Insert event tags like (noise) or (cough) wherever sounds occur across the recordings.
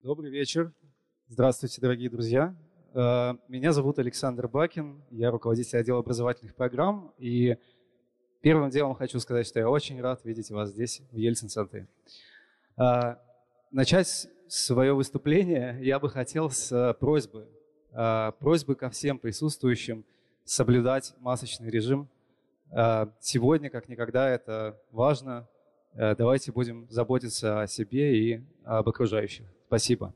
Добрый вечер. Здравствуйте, дорогие друзья. Э, меня зовут Александр Бакин, я руководитель отдела образовательных программ. И первым делом хочу сказать, что я очень рад видеть вас здесь, в Ельцин-центре. Э, начать свое выступление я бы хотел с э, просьбы. Просьбы ко всем присутствующим соблюдать масочный режим. Сегодня, как никогда, это важно. Давайте будем заботиться о себе и об окружающих. Спасибо.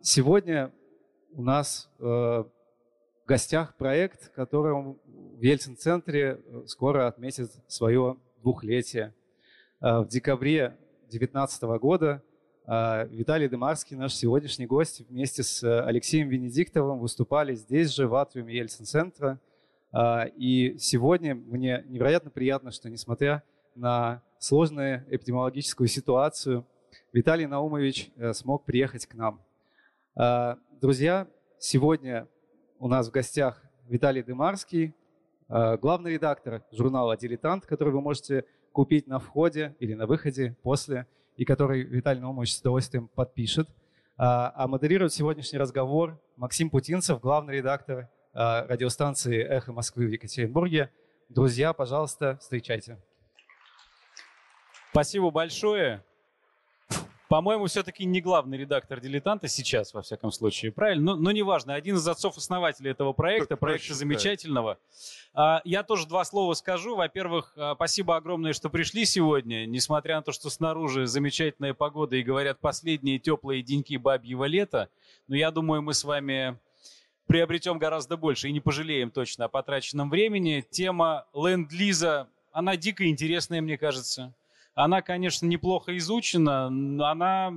Сегодня у нас э, в гостях проект, который в Ельцин-центре э, скоро отметит свое двухлетие. Э, в декабре 2019 года Виталий Демарский, наш сегодняшний гость, вместе с Алексеем Венедиктовым выступали здесь же, в атриуме Ельцин-центра. И сегодня мне невероятно приятно, что несмотря на сложную эпидемиологическую ситуацию, Виталий Наумович смог приехать к нам. Друзья, сегодня у нас в гостях Виталий Дымарский, э, главный редактор журнала «Дилетант», который вы можете купить на входе или на выходе после, и который Виталий Наумович с удовольствием подпишет. А, модерирует сегодняшний разговор Максим Путинцев, главный редактор э, радиостанции «Эхо Москвы» в Екатеринбурге. Друзья, пожалуйста, встречайте. Спасибо большое. По-моему, все-таки не главный редактор «Дилетанта» сейчас, во всяком случае, правильно? Но, но неважно, один из отцов-основателей этого проекта, проекта замечательного. Да. Я тоже два слова скажу. Во-первых, а, спасибо огромное, что пришли сегодня, несмотря на то, что снаружи замечательная погода и, говорят, последние теплые деньки бабьего лета. Но я думаю, мы с вами приобретем гораздо больше и не пожалеем точно о потраченном времени. Тема ленд-лиза, она дико интересная, мне кажется. Она, конечно, неплохо изучена, она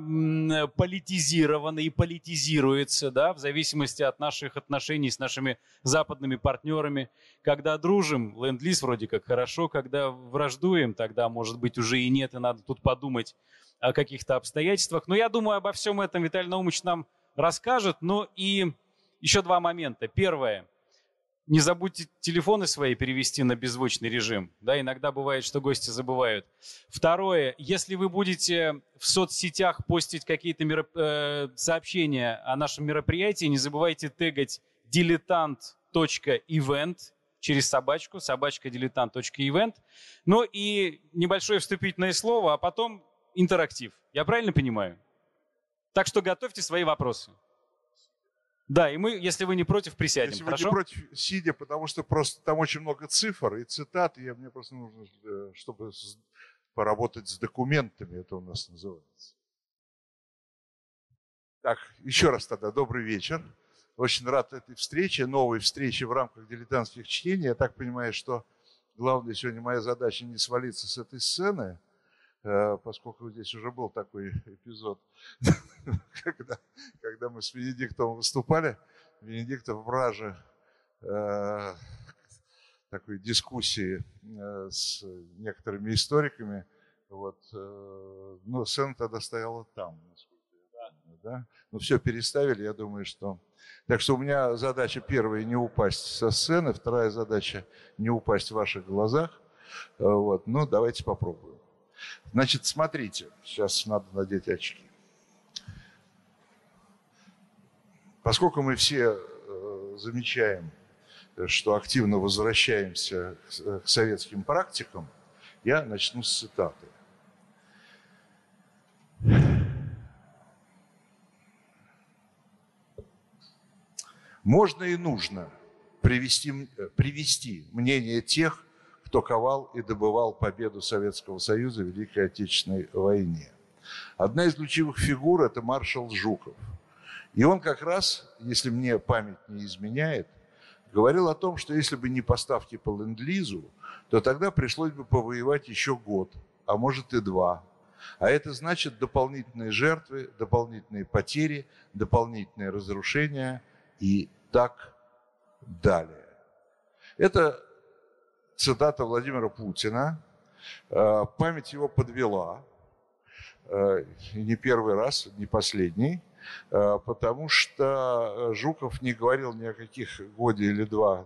политизирована и политизируется, да, в зависимости от наших отношений с нашими западными партнерами. Когда дружим, ленд-лиз вроде как хорошо, когда враждуем, тогда, может быть, уже и нет, и надо тут подумать о каких-то обстоятельствах. Но я думаю, обо всем этом Виталий Наумович нам расскажет. Ну и еще два момента. Первое – не забудьте телефоны свои перевести на беззвучный режим. Да, иногда бывает, что гости забывают. Второе, если вы будете в соцсетях постить какие-то мероп... э, сообщения о нашем мероприятии, не забывайте тегать diletant.event через собачку, собачка diletant.event. Ну и небольшое вступительное слово, а потом интерактив. Я правильно понимаю? Так что готовьте свои вопросы. Да, и мы, если вы не против, присядем. Если хорошо? вы не против, сидя, потому что просто там очень много цифр и цитат, и мне просто нужно, э, чтобы поработать с документами, это у нас называется. Так, еще раз тогда добрый вечер. Очень рад этой встрече, новой встрече в рамках дилетантских чтений. Я так понимаю, что главная сегодня моя задача не свалиться с этой сцены, поскольку здесь уже был такой эпизод, (laughs) когда, когда мы с Венедиктом выступали, Венедиктов в раже э, такой дискуссии э, с некоторыми историками, вот, э, ну, сцена тогда стояла там, да? Ну, все переставили, я думаю, что... Так что у меня задача первая не упасть со сцены, вторая задача не упасть в ваших глазах. Э, вот, ну, давайте попробуем. Значит, смотрите, сейчас надо надеть очки. Поскольку мы все э, замечаем, что активно возвращаемся к, советским практикам, я начну с цитаты. Можно и нужно привести, э, привести мнение тех, кто ковал и добывал победу Советского Союза в Великой Отечественной войне. Одна из ключевых фигур – это маршал Жуков. И он как раз, если мне память не изменяет, говорил о том, что если бы не поставки по ленд-лизу, то тогда пришлось бы повоевать еще год, а может и два. А это значит дополнительные жертвы, дополнительные потери, дополнительные разрушения и так далее. Это цитата Владимира Путина. Э, память его подвела, э, не первый раз, не последний, э, потому что Жуков не говорил ни о каких годе или два,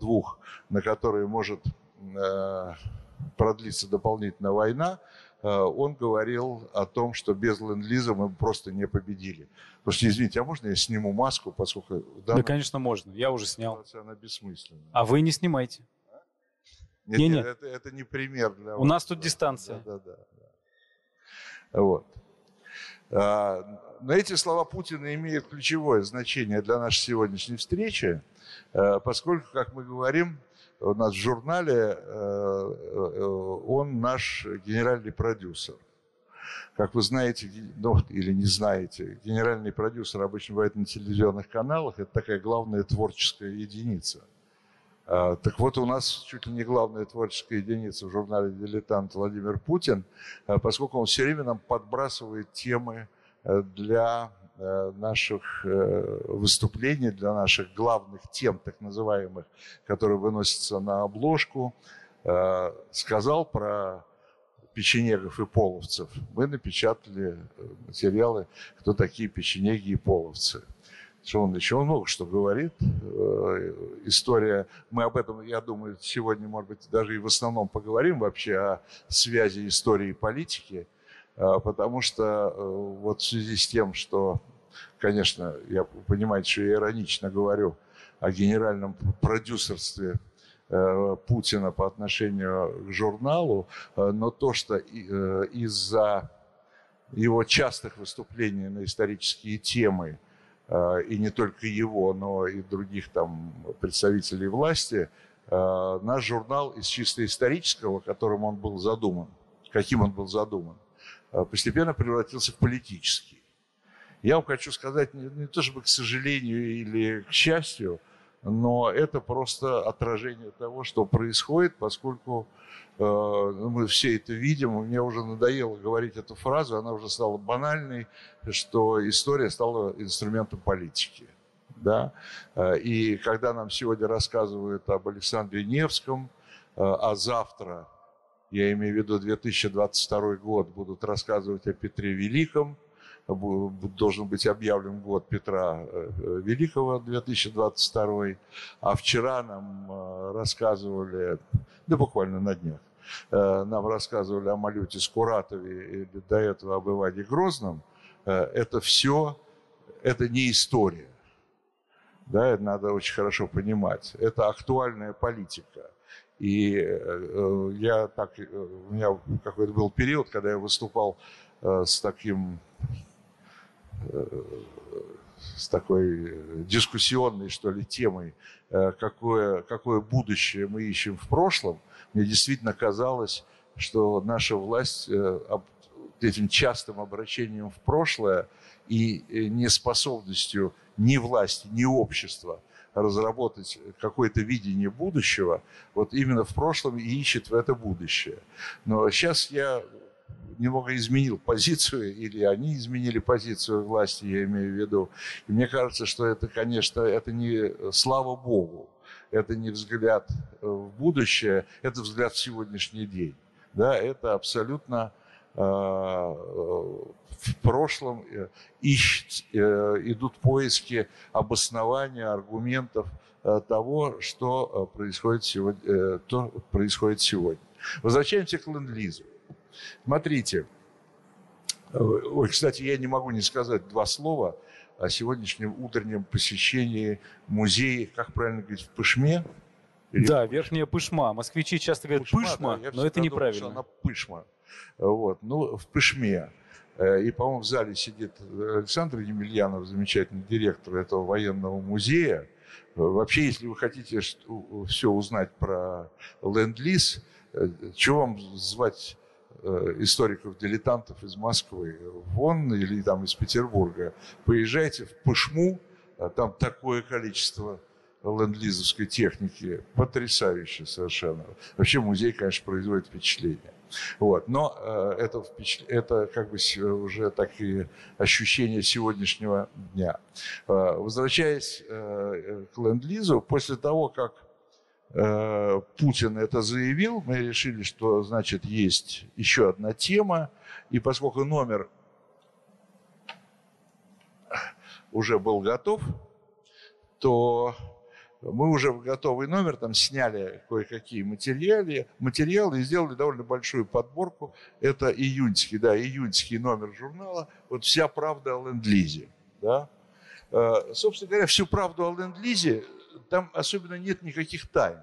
двух, на которые может продлиться дополнительная война. он говорил о том, что без ленд-лиза мы просто не победили. Потому что, извините, а можно я сниму маску, поскольку... Да, конечно, можно. Я уже снял. Она бессмысленна. А вы не снимайте. Нет, не, нет, Это, это не пример для У вас. нас тут дистанция. Да, да, да. Вот. А, но эти слова Путина имеют ключевое значение для нашей сегодняшней встречи, а, поскольку, как мы говорим, у нас в журнале э, э, он наш генеральный продюсер. Как вы знаете, ну, или не знаете, генеральный продюсер обычно бывает на телевизионных каналах. Это такая главная творческая единица – так вот, у нас чуть ли не главная творческая единица в журнале «Дилетант» Владимир Путин, а, поскольку он все время нам подбрасывает темы э, для э, наших э, выступлений, для наших главных тем, так называемых, которые выносятся на обложку. Сказал про печенегов и половцев. Мы напечатали материалы, кто такие печенеги и половцы – он еще много что говорит. Э, история, мы об этом, я думаю, сегодня, может быть, даже и в основном поговорим вообще о связи истории и политики, э, потому что э, вот в связи с тем, что, конечно, я понимаю, что я иронично говорю о генеральном продюсерстве Путина по отношению к журналу, но то, что из-за его частых выступлений на исторические темы и не только его, но и других там представителей власти, э, наш журнал из чисто исторического, которым он был задуман, каким он был задуман, э, постепенно превратился в политический. Я вам хочу сказать, не, не то чтобы к сожалению или к счастью, но это просто отражение того, что происходит, поскольку э, мы все это видим. Мне уже надоело говорить эту фразу, она уже стала банальной, что история стала инструментом политики. Да? Э, и когда нам сегодня рассказывают об Александре Невском, э, а завтра, я имею в виду 2022 год, будут рассказывать о Петре Великом, должен быть объявлен год Петра э, Великого 2022, а вчера нам э, рассказывали, да буквально на днях, э, нам рассказывали о Малюте Скуратове или до этого об Иване Грозном, это все, это не история. Да, это надо очень хорошо понимать. Это актуальная политика. И я так, у меня какой-то был период, когда я выступал с таким с такой дискуссионной, что ли, темой, э, какое, какое будущее мы ищем в прошлом, мне действительно казалось, что наша власть э, этим частым обращением в прошлое и э, неспособностью ни власти, ни общества разработать какое-то видение будущего, вот именно в прошлом и ищет в это будущее. Но сейчас я немного изменил позицию, или они изменили позицию власти, я имею в виду. И мне кажется, что это, конечно, это не слава Богу, это не взгляд в будущее, это взгляд в сегодняшний день. Да, это абсолютно э, в прошлом э, ищут, э, идут поиски обоснования, аргументов э, того, что происходит сегодня, э, то происходит сегодня. Возвращаемся к ленд-лизу. Смотрите, ой, кстати, я не могу не сказать два слова о сегодняшнем утреннем посещении музея, как правильно говорить, в Пышме. Или да, Верхняя Пышма. Москвичи часто говорят Пышма, Пышма да, но это неправильно. Думал, она Пышма. Вот. Ну, в Пышме. Э, и, по-моему, в зале сидит Александр Емельянов, замечательный директор этого военного музея. Вообще, если вы хотите все узнать про ленд-лиз, э, чего вам звать Э, историков-дилетантов из Москвы, вон или там из Петербурга, поезжайте в Пышму, а там такое количество ленд-лизовской техники, потрясающе совершенно. Вообще музей, конечно, производит впечатление. Вот. Но э, это, впечат... это как бы уже такие ощущения сегодняшнего дня. Э, возвращаясь э, к ленд-лизу, после того, как Э, Путин это заявил, мы решили, что, значит, есть еще одна тема, и поскольку номер уже был готов, то мы уже в готовый номер там сняли кое-какие материалы, материалы и сделали довольно большую подборку. Это июньский, да, июньский номер журнала. Вот вся правда о ленд-лизе. Да? Э, собственно говоря, всю правду о ленд-лизе там особенно нет никаких тайн.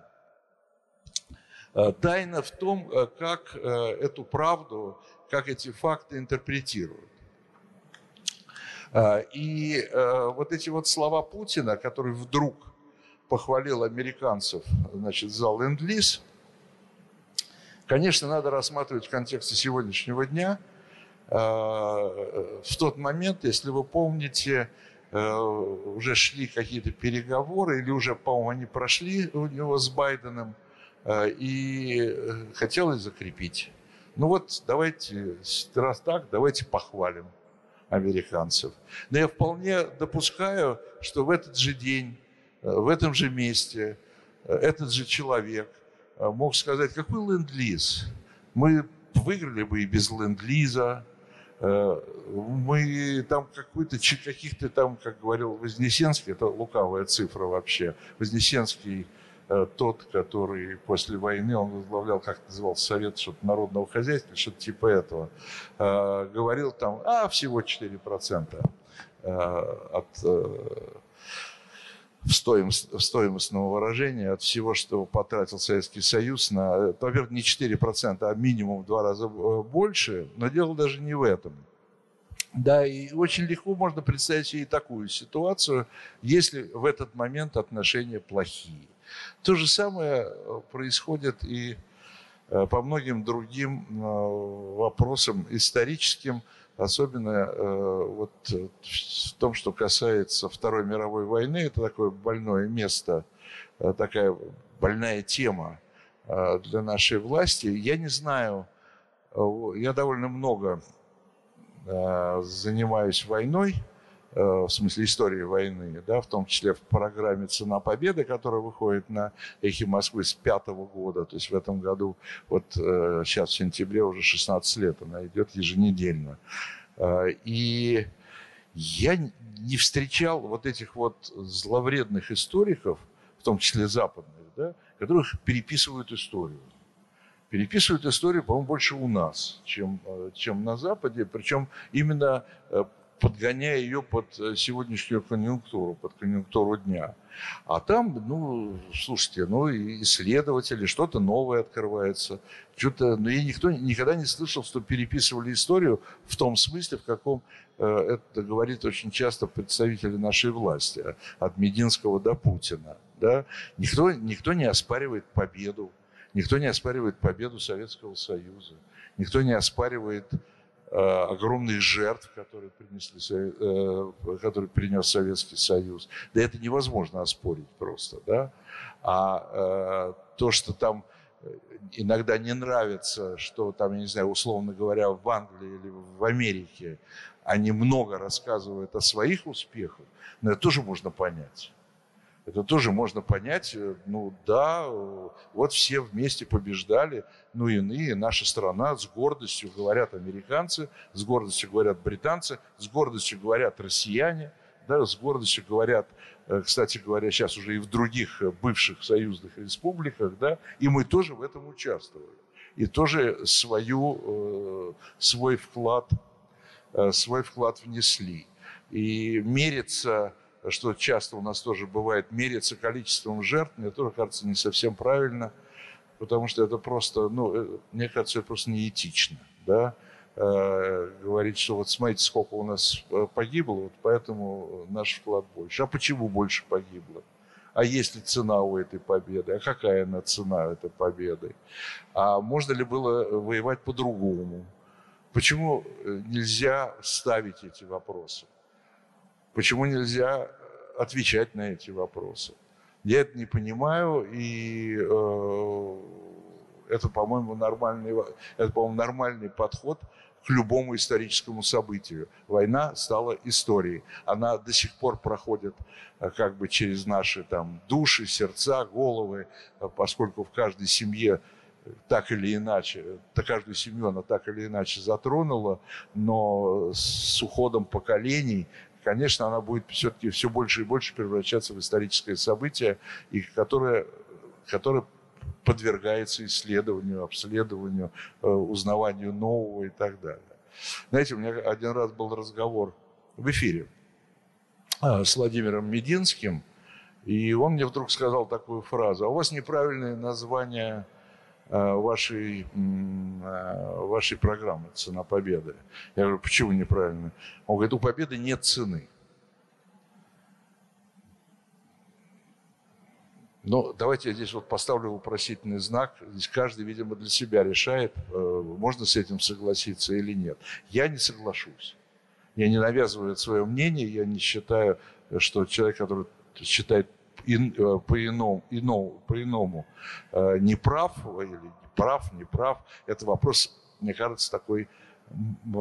Э, тайна в том, э, как эту правду, как эти факты интерпретируют. И вот эти вот слова Путина, который вдруг похвалил американцев значит, за ленд-лиз, конечно, надо рассматривать в контексте сегодняшнего дня. В тот момент, если вы помните, Э, уже шли какие-то переговоры, или уже, по-моему, они прошли у него с Байденом, э, и э, хотелось закрепить. Ну вот, давайте, раз так, давайте похвалим американцев. Но я вполне допускаю, что в этот же день, в этом же месте, этот же человек мог сказать, какой ленд-лиз? Мы выиграли бы и без ленд-лиза, Э, мы там какой-то, каких-то там, как говорил Вознесенский, это лукавая цифра вообще, Вознесенский э, тот, который после войны, он возглавлял, как назывался, Совет что-то народного хозяйства, что-то типа этого, э, говорил там, а, всего 4% от в стоимостного выражения от всего, что потратил Советский Союз на, во-первых, не 4%, а минимум в два раза э, больше, но дело даже не в этом. Да, и очень легко можно представить себе и такую ситуацию, если в этот момент отношения плохие. То же самое э, происходит и э, по многим другим вопросам историческим, Особенно э, вот в том, что касается Второй мировой войны, это такое больное место, э, такая больная тема э, для нашей власти. Я не знаю, я довольно много занимаюсь войной, Э, в смысле истории войны, да, в том числе в программе «Цена победы», которая выходит на «Эхе Москвы» с пятого года, то есть в этом году, вот сейчас э, в сентябре уже 16 лет, она идет еженедельно. Э, и я не встречал вот этих вот зловредных историков, в том числе западных, да, которых переписывают историю переписывают историю, по-моему, больше у нас, чем, чем на Западе. Причем именно подгоняя ее под э, сегодняшнюю конъюнктуру, под конъюнктуру дня. А там, ну, слушайте, ну, исследователи, что-то новое открывается. Что-то, но я никто никогда не слышал, что переписывали историю в том смысле, в каком э, это говорит очень часто представители нашей власти, от Мединского до Путина. Да? Никто, никто не оспаривает победу, никто не оспаривает победу Советского Союза, никто не оспаривает Э, огромных жертв, которые, принесли, э, которые принес Советский Союз. Да это невозможно оспорить просто. Да? А э, то, что там иногда не нравится, что там, я не знаю, условно говоря, в Англии или в Америке они много рассказывают о своих успехах, но это тоже можно понять. Это тоже можно понять, э, ну да, э, вот все вместе побеждали, ну иные, наша страна, с гордостью говорят американцы, с гордостью говорят британцы, с гордостью говорят россияне, да, с гордостью говорят, э, кстати говоря, сейчас уже и в других бывших союзных республиках, да, и мы тоже в этом участвовали. И тоже свою, свой вклад, свой вклад внесли. И мериться что часто у нас тоже бывает, мериться количеством жертв, мне тоже кажется не совсем правильно, потому что это просто, ну, э, мне кажется, это просто неэтично, да, э, говорить, что вот смотрите, сколько у нас э, погибло, вот поэтому наш вклад больше. А почему больше погибло? А есть ли цена у этой победы? А какая она цена этой победы? А можно ли было воевать по-другому? Почему нельзя ставить эти вопросы? Почему нельзя отвечать на эти вопросы? Я это не понимаю, и э, это, по-моему, нормальный, это, по-моему, нормальный подход к любому историческому событию. Война стала историей. Она до сих пор проходит э, как бы через наши там души, сердца, головы, э, поскольку в каждой семье так или иначе, каждую семью она так или иначе затронула, но с уходом поколений, конечно, она будет все-таки все больше и больше превращаться в историческое событие, и которое, которое подвергается исследованию, обследованию, э, узнаванию нового и так далее. Знаете, у меня один раз был разговор в эфире а, с Владимиром Мединским, и он мне вдруг сказал такую фразу, а у вас неправильное название Э, вашей, э, вашей программы «Цена победы». Я говорю, почему неправильно? Он говорит, у победы нет цены. Но давайте я здесь вот поставлю вопросительный знак. Здесь каждый, видимо, для себя решает, э, можно с этим согласиться или нет. Я не соглашусь. Я не навязываю свое мнение, я не считаю, что человек, который считает Э, по-иному, иному, по-иному э, не прав или прав, не прав. Это вопрос, мне кажется, такой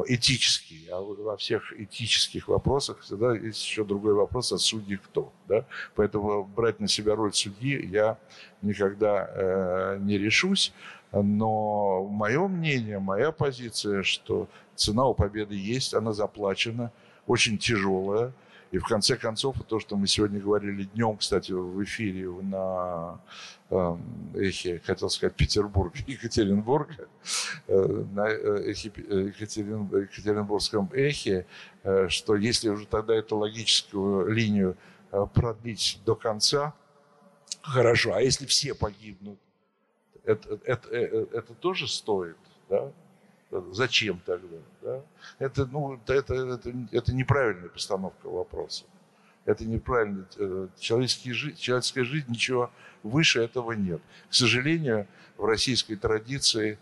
этический. А во всех этических вопросах всегда есть еще другой вопрос, а судьи кто. Да? Поэтому брать на себя роль судьи я никогда э, не решусь. Но мое мнение, моя позиция, что цена у победы есть, она заплачена, очень тяжелая. И в конце концов, то, что мы сегодня говорили днем, кстати, в эфире на э, эхе, хотел сказать, Петербург, (laughs) Екатеринбург, э, на э, эхе, э, Екатерин, Екатеринбургском эхе, что если уже тогда эту логическую линию продлить до конца, хорошо, а если все погибнут, это, это, это, это тоже стоит, да? Зачем тогда? Да? Это, ну, это, это, это неправильная постановка вопроса. Это неправильно. Э, человеческие, человеческая жизнь, ничего выше этого нет. К сожалению, в российской традиции,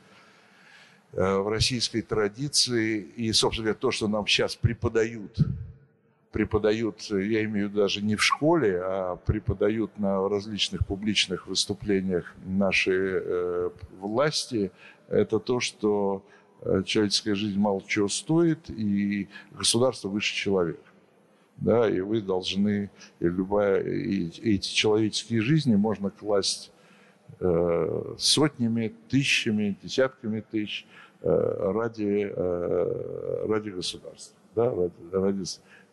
э, в российской традиции и, собственно говоря, то, что нам сейчас преподают, преподают, я имею даже не в школе, а преподают на различных публичных выступлениях нашей э, власти, это то, что человеческая жизнь мало чего стоит, и государство выше человека. Да, и вы должны, и любая, и эти человеческие жизни можно класть э, сотнями, тысячами, десятками тысяч э, ради, э, ради государства. Да, ради, ради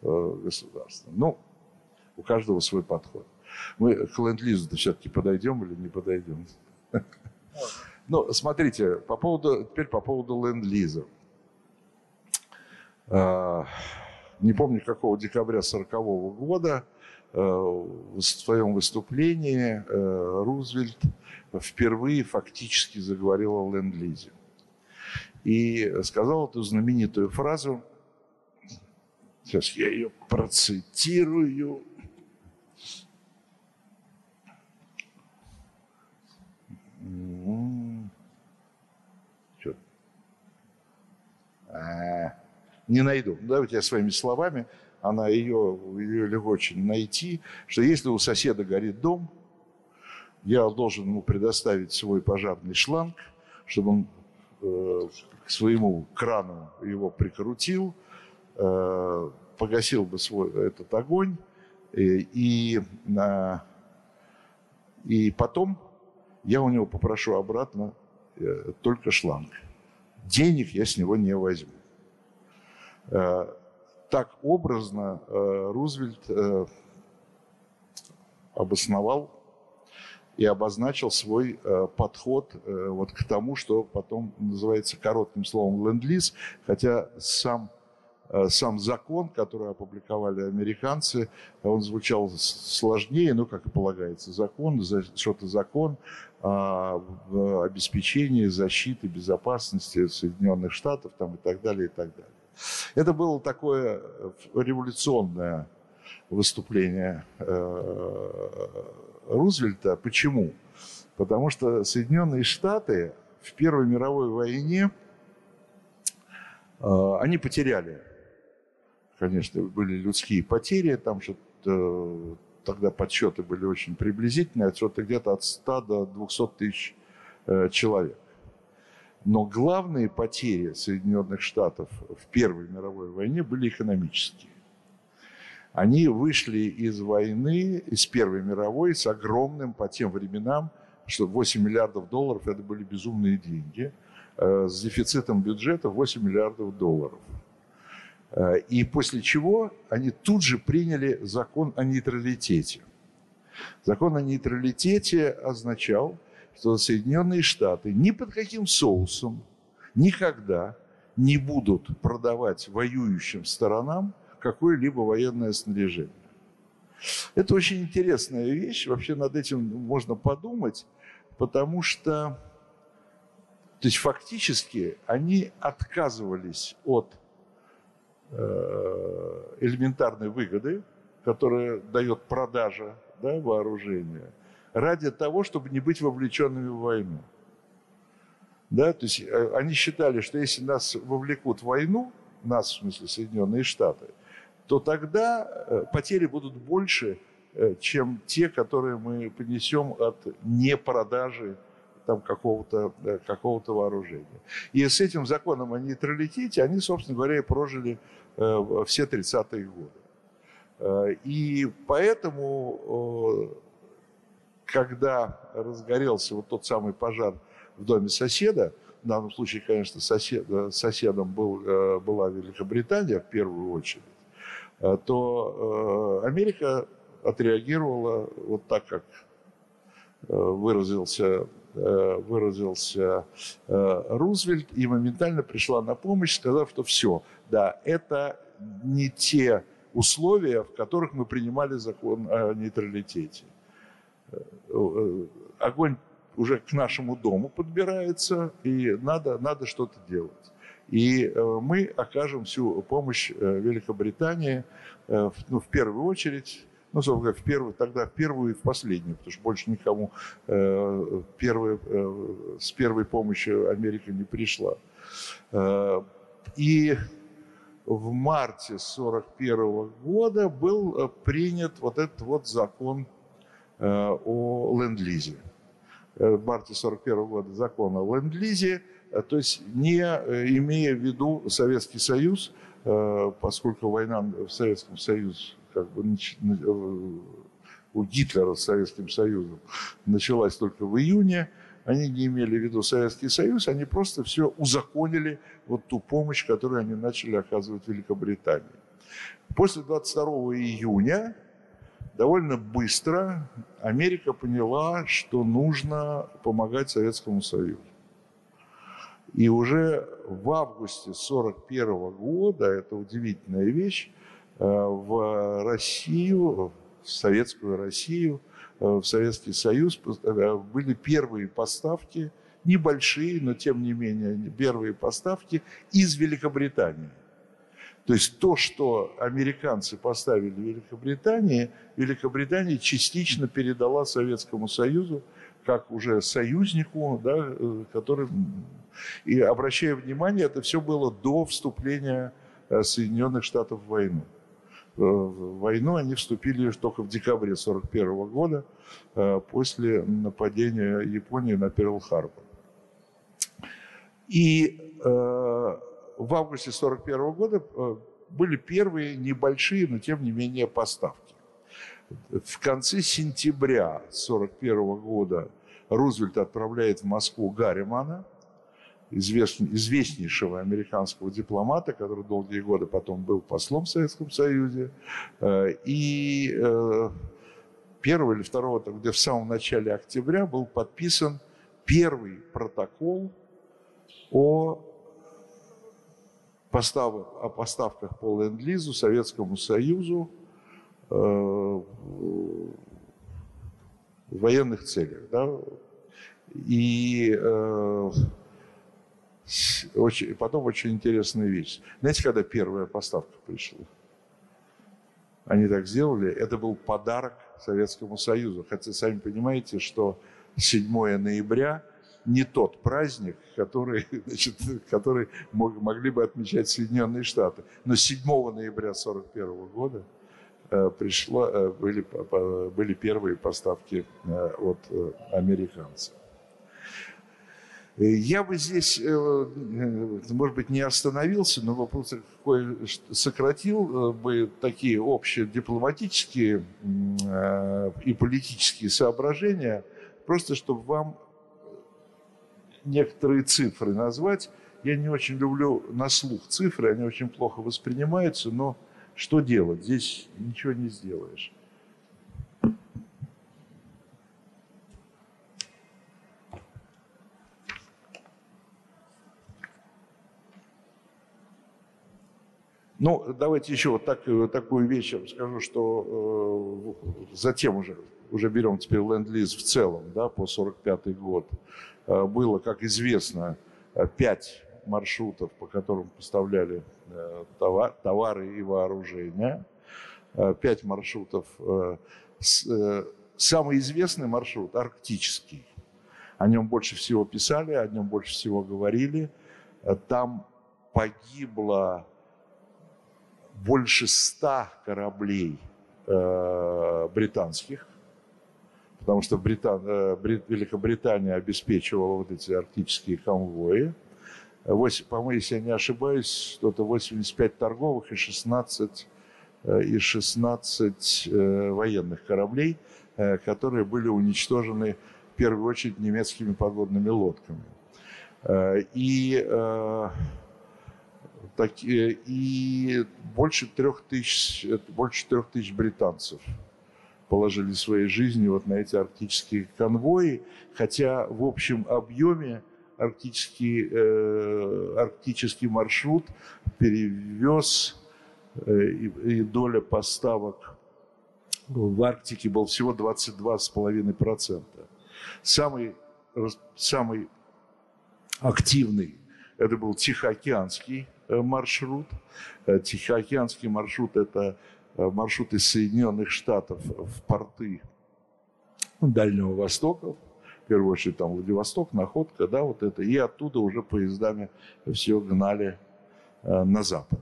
э, государства. Ну, у каждого свой подход. Мы к ленд-лизу все-таки подойдем или не подойдем? Ну, смотрите, по поводу, теперь по поводу ленд-лиза. А, не помню, какого декабря 1940 года а, в своем выступлении а, Рузвельт впервые фактически заговорил о ленд-лизе. И сказал эту знаменитую фразу, сейчас я ее процитирую, А, не найду. Давайте я своими словами, она ее, ее легко очень найти, что если у соседа горит дом, я должен ему предоставить свой пожарный шланг, чтобы он э, к своему крану его прикрутил, э, погасил бы свой этот огонь, э, и, э, и потом я у него попрошу обратно э, только шланг денег я с него не возьму. Э, так образно э, Рузвельт э, обосновал и обозначил свой подход вот к тому, что потом называется коротким словом ленд-лиз, хотя сам сам закон, который опубликовали американцы, он звучал сложнее, ну, как и полагается, закон, что-то закон, а, в обеспечении защиты безопасности Соединенных Штатов там, и так далее, и так далее. Это было такое э, революционное выступление э, Рузвельта. Почему? Потому что Соединенные Штаты в Первой мировой войне э, они потеряли, конечно, были людские потери, там что-то тогда подсчеты были очень приблизительные, отсчеты где-то от 100 до 200 тысяч человек. Но главные потери Соединенных Штатов в Первой мировой войне были экономические. Они вышли из войны, из Первой мировой, с огромным по тем временам что 8 миллиардов долларов это были безумные деньги, э, с дефицитом бюджета 8 миллиардов долларов. Э, и после чего они тут же приняли закон о нейтралитете. Закон о нейтралитете означал, что Соединенные Штаты ни под каким соусом никогда не будут продавать воюющим сторонам какое-либо военное снаряжение. Это очень интересная вещь, вообще над этим можно подумать, потому что то есть фактически они отказывались от э, элементарной выгоды, которая дает продажа да, вооружения, ради того, чтобы не быть вовлеченными в войну. Да, то есть э, они считали, что если нас вовлекут в войну, нас, в смысле Соединенные Штаты, то тогда э, потери будут больше, э, чем те, которые мы понесем от непродажи там какого-то какого вооружения. И с этим законом о нейтралитете они, собственно говоря, и прожили все 30-е годы. И поэтому, когда разгорелся вот тот самый пожар в доме соседа, в данном случае, конечно, сосед, э, соседом был, э, была Великобритания в первую очередь, э, то Америка отреагировала вот так, как выразился, выразился Рузвельт, и моментально пришла на помощь, сказав, что все, да, это не те условия, в которых мы принимали закон о нейтралитете. Огонь уже к нашему дому подбирается, и надо, надо что-то делать. И э, мы окажем всю помощь э, Великобритании, э, ну, в первую очередь, ну, собственно, в первую, тогда в первую и в последнюю, потому что больше никому первый, с первой помощью Америка не пришла. И в марте 1941 года был принят вот этот вот закон о ленд-лизе. Э, в марте 1941 года закон о ленд-лизе, э, то есть не э, имея в виду Советский Союз, поскольку война в Советском Союзе как бы у Гитлера с Советским Союзом началась только в июне, они не имели в виду Советский Союз, они просто все узаконили, вот ту помощь, которую они начали оказывать Великобритании. После 22 июня довольно быстро Америка поняла, что нужно помогать Советскому Союзу. И уже в августе 1941 года, это удивительная вещь, э, в Россию, в Советскую Россию, э, в Советский Союз э, были первые поставки, небольшие, но тем не менее первые поставки из Великобритании. То есть то, что американцы поставили Великобритании, Великобритания частично передала Советскому Союзу как уже союзнику, да, э, который... И обращая внимание, это все было до вступления э, Соединенных Штатов в войну. Э, в войну они вступили только в декабре 1941 года, после нападения Японии на Перл-Харбор. И в августе 1941 года э, были первые небольшие, но тем не менее поставки. В конце сентября 1941 года Рузвельт отправляет в Москву Гарримана, известнейшего американского дипломата, который долгие годы потом был послом в Советском Союзе. Э, и 1 э, или 2, где в самом начале октября был подписан первый протокол о постав, о поставках по ленд-лизу Советскому Союзу э, в военных целях. Да? И э, очень, потом очень интересная вещь. Знаете, когда первая поставка пришла? Они так сделали. Это был подарок Советскому Союзу. Хотя сами понимаете, что 7 ноября – не тот праздник, который, (laughs) значит, который мог, могли бы отмечать Соединенные Штаты. Но 7 ноября 1941 года э, пришло, э, были, были первые поставки э, от американцев. Я бы здесь, может быть, не остановился, но вопрос сократил бы такие общие дипломатические и политические соображения – просто чтобы вам некоторые цифры назвать. Я не очень люблю на слух цифры, они очень плохо воспринимаются, но что делать? Здесь ничего не сделаешь. Ну, давайте еще вот так, э, такую вещь скажу, что э, затем уже, уже берем теперь ленд-лиз в целом, да, по 45 год. Э, было, как известно, пять маршрутов, по которым поставляли э, товар, товары и вооружения. Э, маршрутов. Э, с, самый известный маршрут – арктический. О нем больше всего писали, о нем больше всего говорили. Там погибло больше ста кораблей э, британских, потому что Британ, э, Брит, Великобритания обеспечивала вот эти арктические конвои. 8, по-моему, если я не ошибаюсь, что-то 85 торговых и 16, э, и 16 э, военных кораблей, которые были уничтожены в первую очередь немецкими подводными лодками. И так, и больше трех тысяч, больше трех тысяч британцев положили свои жизни вот на эти арктические конвои, хотя в общем объеме арктический, э, арктический маршрут перевез э, и, и доля поставок в Арктике был всего 22,5%. Самый, самый активный это был Тихоокеанский Э, маршрут. Э, Тихоокеанский маршрут – это э, маршрут из Соединенных Штатов в порты Дальнего Востока, в первую очередь там Владивосток, Находка, да, вот это, и оттуда уже поездами все гнали на запад.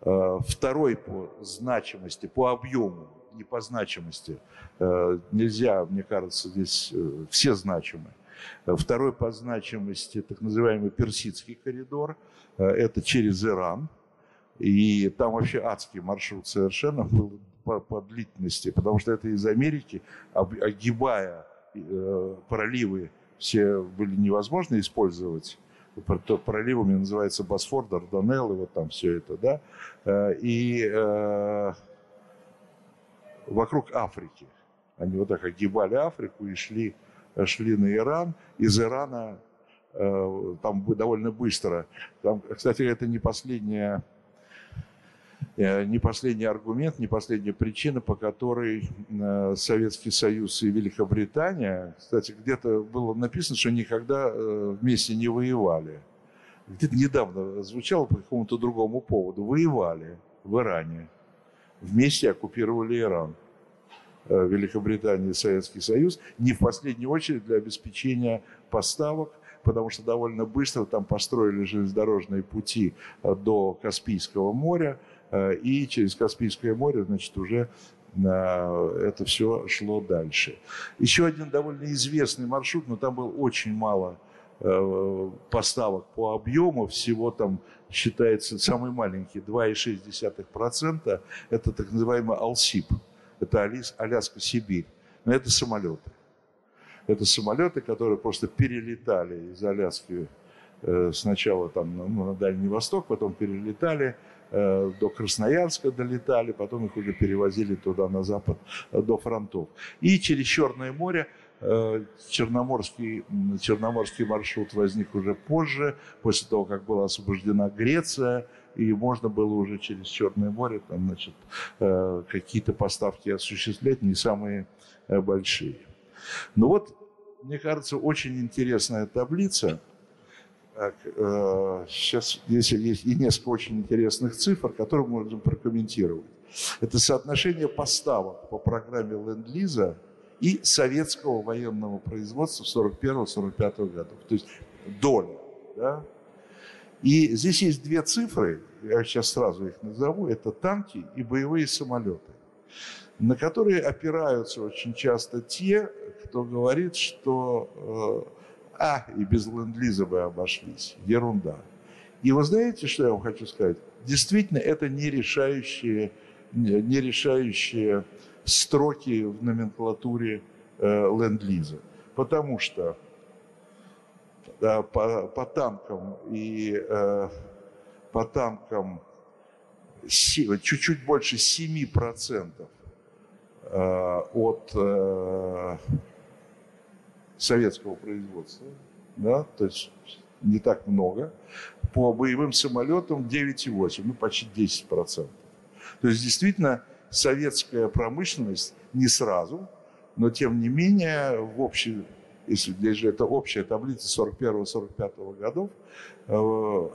Второй по значимости, по объему, не по значимости, нельзя, мне кажется, здесь все значимы. Второй по значимости так называемый Персидский коридор – Э, это через Иран. И там вообще адский маршрут совершенно был по, по длительности, потому что это из Америки, огибая э, проливы, все были невозможно использовать. Проливами называется Босфор, Дарданеллы, вот там все это, да. Э, и э, вокруг Африки. Они вот так огибали Африку и шли, шли на Иран. Из Ирана Э, там довольно быстро. Там, кстати, это не последняя э, не последний аргумент, не последняя причина, по которой э, Советский Союз и Великобритания, кстати, где-то было написано, что никогда вместе не воевали. Где-то недавно звучало по какому-то другому поводу. Воевали в Иране. Вместе оккупировали Иран. Великобритания и Советский Союз. Не в последнюю очередь для обеспечения поставок – потому что довольно быстро там построили железнодорожные пути э, до Каспийского моря, э, и через Каспийское море, значит, уже э, это все шло дальше. Еще один довольно известный маршрут, но там было очень мало поставок по объему, всего там считается самый маленький, 2,6%, это так называемый Алсип, это Аляска-Сибирь, но это самолеты. Это самолеты, которые просто перелетали из Аляски э, сначала там ну, на Дальний Восток, потом перелетали э, до Красноярска долетали, потом их уже перевозили туда на запад э, до фронтов. И через Черное море Черноморский, Черноморский маршрут возник уже позже, после того, как была освобождена Греция, и можно было уже через Черное море там, значит, какие-то поставки осуществлять, не самые большие. Ну вот, мне кажется, очень интересная таблица. Сейчас э, здесь есть и несколько очень интересных цифр, которые можем прокомментировать. Это соотношение поставок по программе Ленд-Лиза и советского военного производства в 41-45 годах. То есть доля. Да? И здесь есть две цифры, я сейчас сразу их назову, это танки и боевые самолеты на которые опираются очень часто те, кто говорит, что э, а, и без ленд-лиза бы обошлись. Ерунда. И вы знаете, что я вам хочу сказать? Действительно, это не решающие, не решающие строки в номенклатуре э, ленд-лиза. потому что да, по, по танкам и э, по танкам чуть-чуть больше 7% э, от э, советского производства, да, то есть не так много. По боевым самолетам 9,8, ну почти 10%. То есть действительно советская промышленность не сразу, но тем не менее в общей, если здесь же это общая таблица 41-45 годов, э,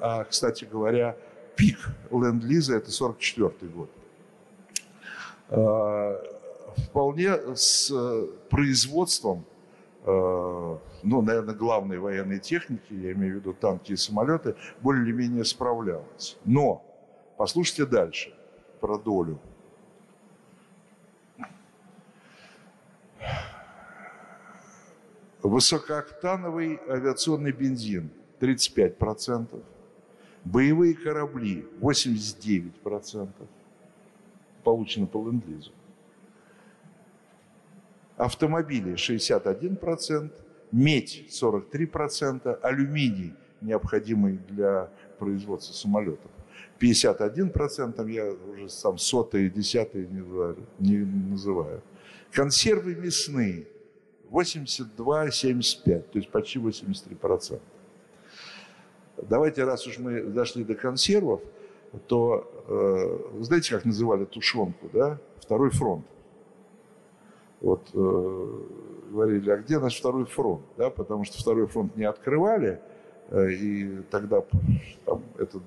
а, кстати говоря, пик ленд-лиза это 44 год. Э, вполне с производством э, ну, наверное, главной военной техники, я имею в виду танки и самолеты, более или менее справлялась. Но, послушайте дальше про долю. Высокооктановый авиационный бензин 35%, боевые корабли 89%, получено по ленд-лизу. Автомобили 61%, медь 43%, алюминий, необходимый для производства самолетов, 51%, я уже сам сотые, десятые не, не называю. Консервы мясные 82-75, то есть почти 83%. Давайте, раз уж мы дошли до консервов, то э, знаете, как называли тушенку, да? Второй фронт. Вот э, говорили, а где наш второй фронт? Да? Потому что второй фронт не открывали, э, и тогда там, это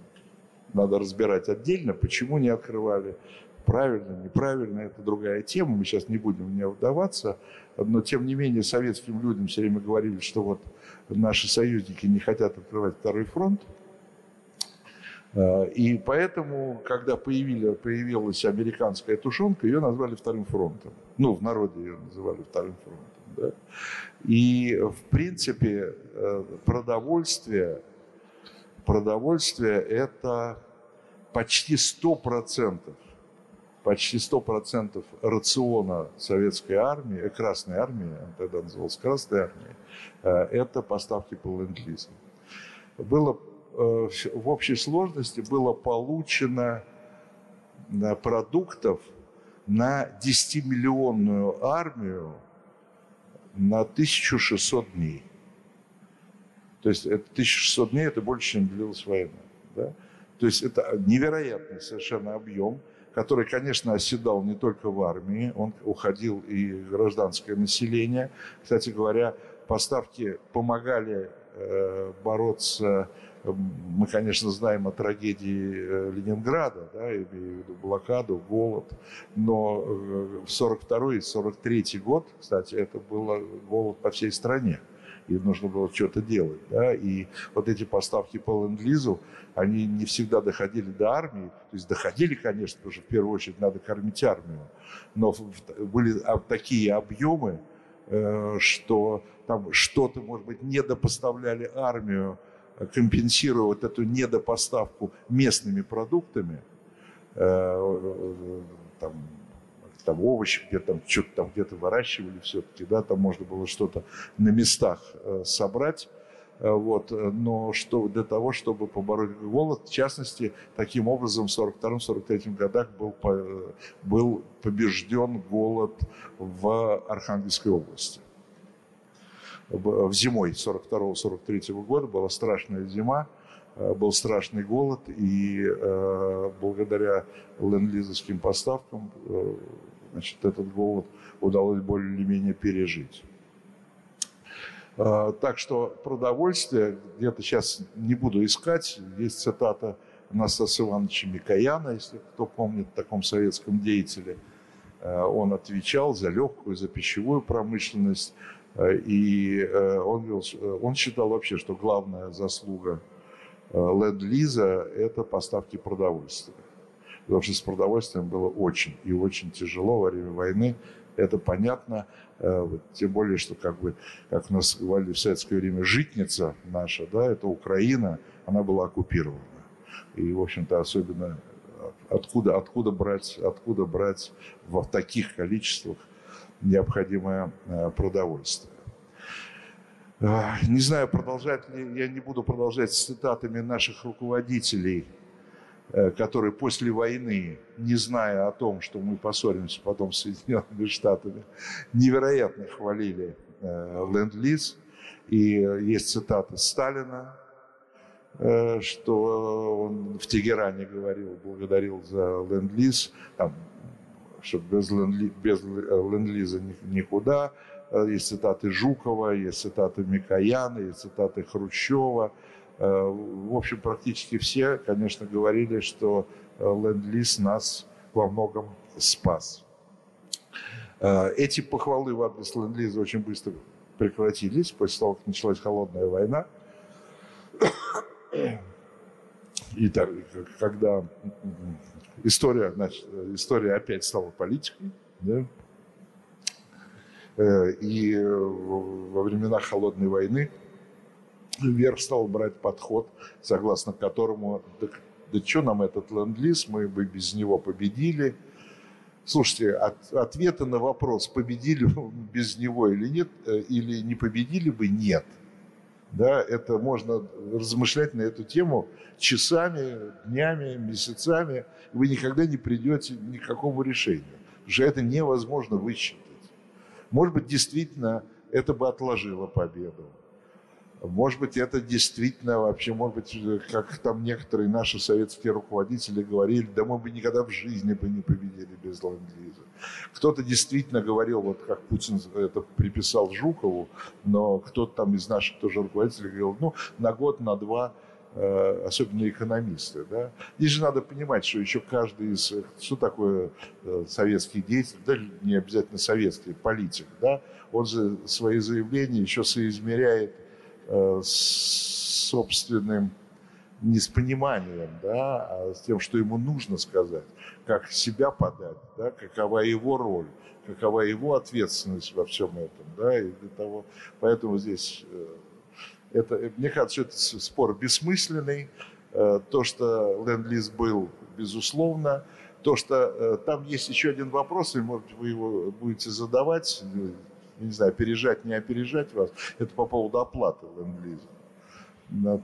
надо разбирать отдельно, почему не открывали, правильно, неправильно, это другая тема, мы сейчас не будем в нее вдаваться, но тем не менее советским людям все время говорили, что вот наши союзники не хотят открывать второй фронт, э, и поэтому, когда появили, появилась американская тушенка, ее назвали вторым фронтом. Ну, в народе ее называли вторым фронтом. Да? И, в принципе, э, продовольствие, продовольствие – это почти 100%, почти 100% рациона советской армии, э, Красной армии, тогда называлась Красной армией, э, это поставки по ленд-лизу. Было, в общей сложности было получено продуктов на 10-миллионную армию на 1600 дней. То есть это 1600 дней, это больше, чем длилась война. Да? То есть это невероятный совершенно объем, который, конечно, оседал не только в армии, он уходил и в гражданское население. Кстати говоря, поставки помогали э, бороться мы, конечно, знаем о трагедии э, Ленинграда, да, имею в виду блокаду, голод, но э, в 42 и 43 год, кстати, это был голод по всей стране и нужно было что-то делать. Да? И вот эти поставки по ленд-лизу, они не всегда доходили до армии. То есть доходили, конечно, потому что в первую очередь надо кормить армию. Но были такие объемы, э, что там что-то, может быть, недопоставляли армию компенсируя вот эту недопоставку местными продуктами, э, там, там овощи где-то там что-то там где-то выращивали все-таки, да, там можно было что-то на местах э, собрать, э, вот, но что для того, чтобы побороть голод, в частности, таким образом в 42-43 годах был, был побежден голод в Архангельской области. В зимой 42-43 года была страшная зима, э, был страшный голод, и э, благодаря ленд-лизовским поставкам э, значит, этот голод удалось более или менее пережить. Так что продовольствие, где-то сейчас не буду искать, есть цитата Анастаса Ивановича Микояна, если кто помнит, в таком советском деятеле. Он отвечал за легкую, за пищевую промышленность, Э, и он, он считал вообще, что главная заслуга Ленд-Лиза – это поставки продовольствия. Потому что с продовольствием было очень и очень тяжело во время войны. Это понятно, тем более, что, как бы, как у нас говорили в советское время, житница наша, да, это Украина, она была оккупирована. И, в общем-то, особенно откуда, откуда, брать, откуда брать в таких количествах необходимое э, продовольствие. Не знаю, продолжать ли, я не буду продолжать с цитатами наших руководителей, э, которые после войны, не зная о том, что мы поссоримся потом с Соединенными Штатами, невероятно хвалили э, ленд-лиз. И есть цитаты Сталина, э, что он в Тегеране говорил, благодарил за ленд-лиз, там, что без, ленд без ленд-лиза никуда. Э, есть цитаты Жукова, есть цитаты Микояна, есть цитаты Хрущева. Э, в общем, практически все, конечно, говорили, что э, ленд-лиз нас во многом спас. Эти похвалы в адрес ленд-лиза очень быстро прекратились после того, как началась холодная война. И так, когда история, значит, история опять стала политикой, да, Э, и во времена Холодной войны вверх стал брать подход, согласно которому, да, да что нам этот ленд-лиз, мы бы без него победили. Слушайте, от, ответа на вопрос, победили (laughs) без него или нет, э, или не победили бы, нет. Да, это можно размышлять на эту тему часами, днями, месяцами, и вы никогда не придете ни к какому решению. Уже это невозможно высчитать. Может быть, действительно это бы отложило победу. Может быть, это действительно вообще, может быть, как там некоторые наши советские руководители говорили, да мы бы никогда в жизни бы не победили без ленд-лиза. Кто-то действительно говорил, вот как Путин это приписал Жукову, но кто-то там из наших тоже руководителей говорил, ну, на год, на два Э, особенно экономисты. Да? Здесь же надо понимать, что еще каждый из... Что такое э, советский деятель? Да, не обязательно советский, политик. Да? Он же свои заявления еще соизмеряет э, с собственным не с пониманием, да, а с тем, что ему нужно сказать, как себя подать, да, какова его роль, какова его ответственность во всем этом, да, и для того, поэтому здесь это, мне кажется, это спор бессмысленный. Э, то, что ленд-лиз был, безусловно. То, что э, там есть еще один вопрос, и, может, вы его будете задавать, э, не знаю, опережать, не опережать вас, это по поводу оплаты ленд-лиза.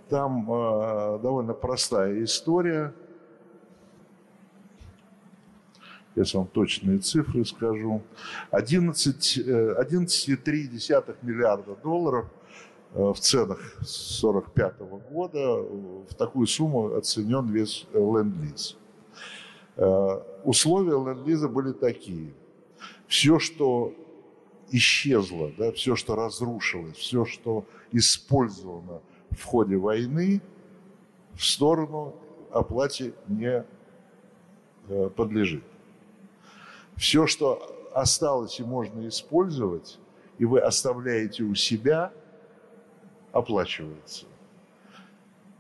Там довольно простая история. Сейчас вам точные цифры скажу. 11,3 11 миллиарда долларов – Э, в ценах 1945 года в такую сумму оценен весь ленд-лиз. Э, условия ленд-лиза были такие. Все, что исчезло, да, все, что разрушилось, все, что использовано в ходе войны, в сторону оплате не э, подлежит. Все, что осталось и можно использовать, и вы оставляете у себя – оплачивается.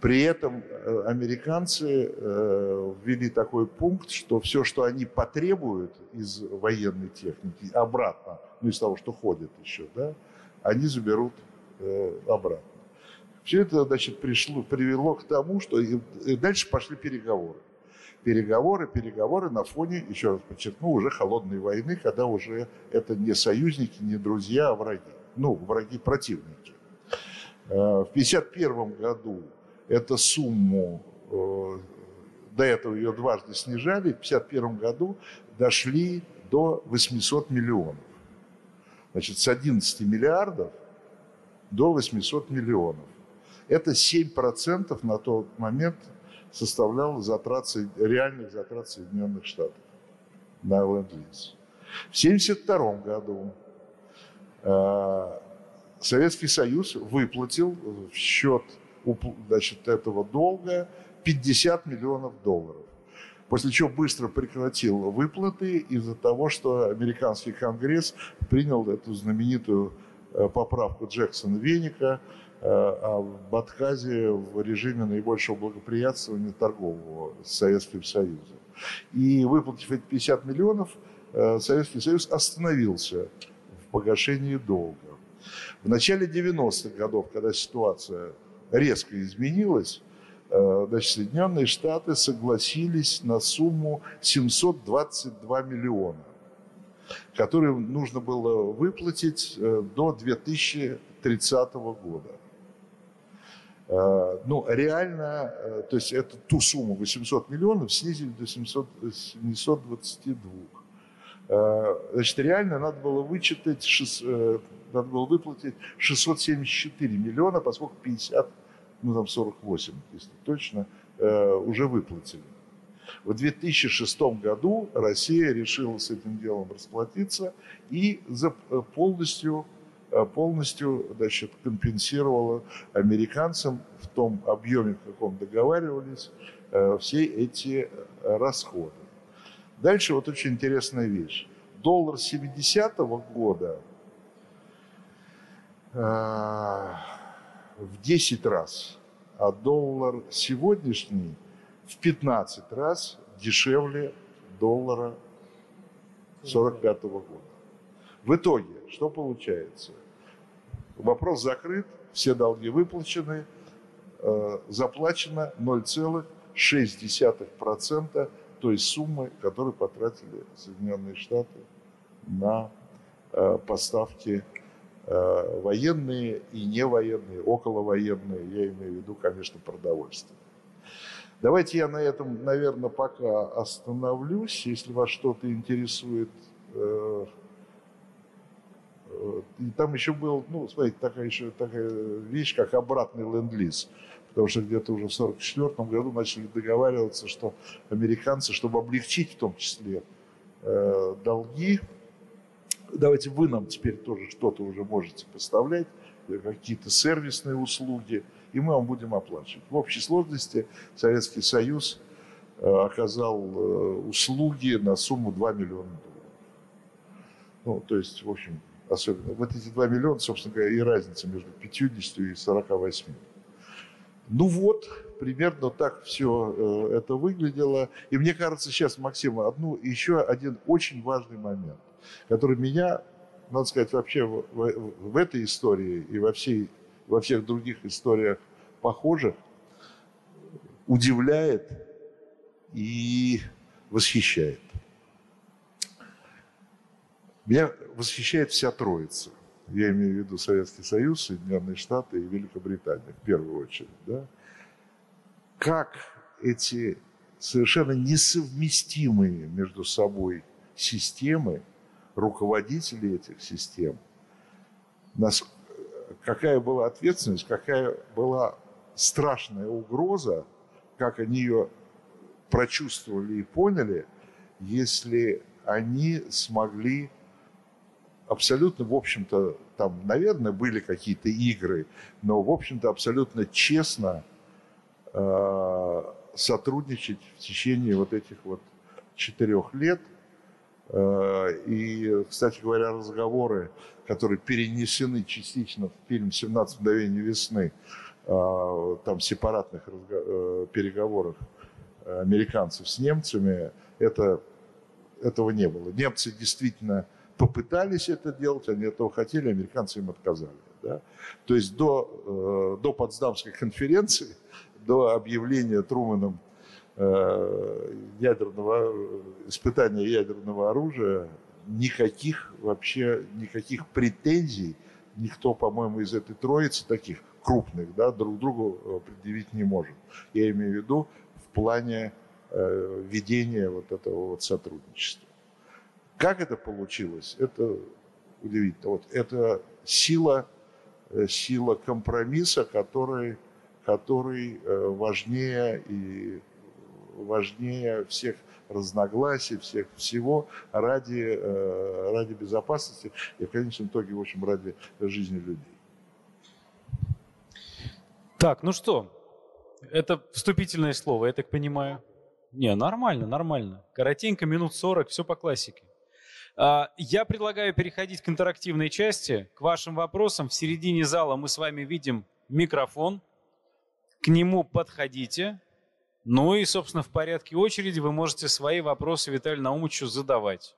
При этом э, американцы э, ввели такой пункт, что все, что они потребуют из военной техники обратно, ну из того, что ходит еще, да, они заберут э, обратно. Все это, значит, пришло, привело к тому, что и дальше пошли переговоры. Переговоры, переговоры на фоне, еще раз подчеркну, уже холодной войны, когда уже это не союзники, не друзья, а враги. Ну, враги противники. Э, в 1951 году эту сумму, э, до этого ее дважды снижали, в 1951 году дошли до 800 миллионов. Значит, с 11 миллиардов до 800 миллионов. Это 7% на тот момент составляло затрат, реальных затрат Соединенных Штатов на ленд-лиз. В 1972 году э, Советский Союз выплатил в счет значит, этого долга 50 миллионов долларов. После чего быстро прекратил выплаты из-за того, что американский конгресс принял эту знаменитую э, поправку Джексона-Веника э, об отказе в режиме наибольшего благоприятствования торгового с Советским Союзом. И выплатив эти 50 миллионов, э, Советский Союз остановился в погашении долга. В начале 90-х годов, когда ситуация резко изменилась, значит, Соединенные Штаты согласились на сумму 722 миллиона. которые нужно было выплатить э, до 2030 года. Э, ну, реально, э, то есть это ту сумму 800 миллионов снизили до 700, 722. Значит, реально надо было вычитать, надо было выплатить 674 миллиона, поскольку 50, ну там 48, если точно, уже выплатили. В 2006 году Россия решила с этим делом расплатиться и э, полностью, э, полностью значит, компенсировала американцам в том объеме, в каком договаривались, э, все эти расходы. Дальше вот очень интересная вещь. Доллар 70-го года в 10 раз, а доллар сегодняшний – в 15 раз дешевле доллара 45 года. В итоге, что получается? Вопрос закрыт, все долги выплачены, э, заплачено 0,6% той суммы, которую потратили Соединенные Штаты на э, поставки военные и невоенные, околовоенные, я имею в виду, конечно, продовольствие. Давайте я на этом, наверное, пока остановлюсь. Если вас что-то интересует, э, э, и там еще был, ну, смотрите, такая еще такая вещь, как обратный ленд-лиз. Потому что где-то уже в 1944 году начали договариваться, что американцы, чтобы облегчить в том числе э, долги, давайте вы нам теперь тоже что-то уже можете поставлять, какие-то сервисные услуги – и мы вам будем оплачивать. В общей сложности Советский Союз э, оказал э, услуги на сумму 2 миллиона долларов. Ну, то есть, в общем, особенно вот эти 2 миллиона, собственно говоря, и разница между 50 и 48. Ну вот, примерно так все э, это выглядело. И мне кажется, сейчас, Максим, одну, еще один очень важный момент, который меня, надо сказать, вообще в, в, в этой истории и во всей во всех других историях похожих, удивляет и восхищает. Меня восхищает вся троица. Я имею в виду Советский Союз, Соединенные Штаты и Великобритания в первую очередь. Да? Как эти совершенно несовместимые между собой системы, руководители этих систем, какая была ответственность, какая была страшная угроза, как они ее прочувствовали и поняли, если они смогли абсолютно, в общем-то, там, наверное, были какие-то игры, но, в общем-то, абсолютно честно э, сотрудничать в течение вот этих вот четырех лет. Э, и, кстати говоря, разговоры которые перенесены частично в фильм «17 мгновений весны», а, там сепаратных э, переговорах американцев с немцами, это, этого не было. Немцы действительно попытались это делать, они этого хотели, американцы им отказали. Да? То есть до, э, до Потсдамской конференции, до объявления Труманом э, ядерного, испытания ядерного оружия, никаких вообще, никаких претензий никто, по-моему, из этой троицы таких крупных, да, друг другу э, предъявить не может. Я имею в виду в плане э, ведения вот этого вот сотрудничества. Как это получилось? Это удивительно. Вот это сила, э, сила компромисса, который, который э, важнее и важнее всех разногласий, всех всего ради, э, ради безопасности и, в конечном итоге, в общем, ради жизни людей. Так, ну что, это вступительное слово, я так понимаю. Не, нормально, нормально. Коротенько, минут 40, все по классике. А, я предлагаю переходить к интерактивной части, к вашим вопросам. В середине зала мы с вами видим микрофон. К нему подходите, ну и, собственно, в порядке очереди вы можете свои вопросы Виталию Наумовичу задавать.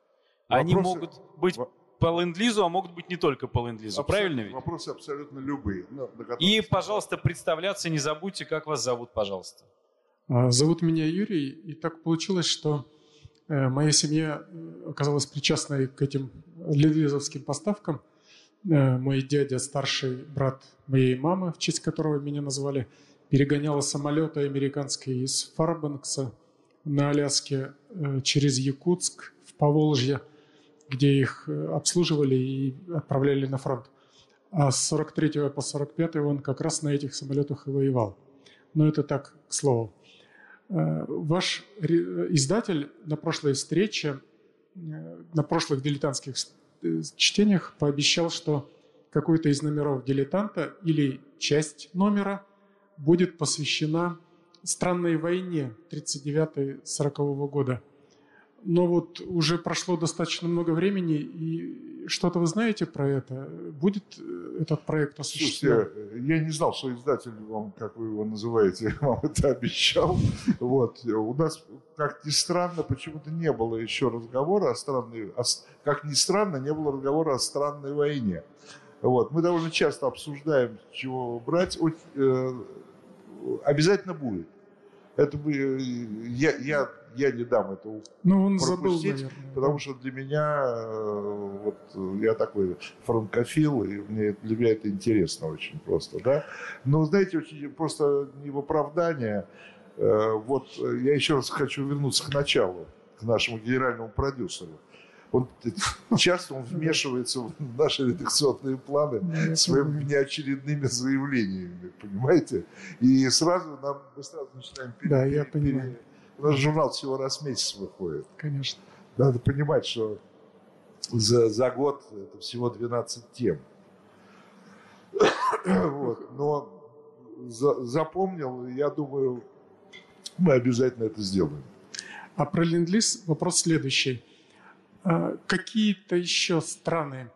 Вопросы... Они могут быть по ленд-лизу, а могут быть не только по ленд-лизу. Абсол... Правильно ведь? Вопросы абсолютно любые. Ну, и, пожалуйста, представляться не забудьте, как вас зовут, пожалуйста. А, зовут меня Юрий, и так получилось, что Э, моя семья оказалась причастной к этим ледвизовским поставкам. Мой дядя, старший брат моей мамы, в честь которого меня назвали, перегонял самолеты американские из Фарбанкса на Аляске через Якутск в Поволжье, где их обслуживали и отправляли на фронт. А с 43 по 45 он как раз на этих самолетах и воевал. Но это так, к слову. Э, ваш издатель на прошлой встрече, э, на прошлых дилетантских э, чтениях пообещал, что какой-то из номеров дилетанта или часть номера будет посвящена странной войне 39-40 года – но вот уже прошло достаточно много времени, и что-то вы знаете про это? Будет э, этот проект осуществлен? Слушайте, я не знал, что издатель вам, как вы его называете, (laughs) вам это обещал. Вот. У нас, как ни странно, почему-то не было еще разговора о странной... Как ни странно, не было разговора о странной войне. Вот. Мы довольно часто обсуждаем, чего брать. Э, обязательно будет. Это бы, э, я, я я не дам это ну, он пропустить, забыл, наверное, потому что для меня э, вот я такой франкофил, и мне, для меня это интересно очень просто, да. Но знаете, очень просто не в оправдание. Э, вот я еще раз хочу вернуться к началу, к нашему генеральному продюсеру он часто он вмешивается в наши редакционные планы своими неочередными заявлениями, понимаете? И сразу нам мы сразу начинаем пере, да, я понимаю. У нас журнал всего раз в месяц выходит. Конечно. Надо понимать, что за, за год это всего 12 тем. (coughs) вот. Но за, запомнил, я думаю, мы обязательно это сделаем. А про ленд вопрос следующий. А какие-то еще страны,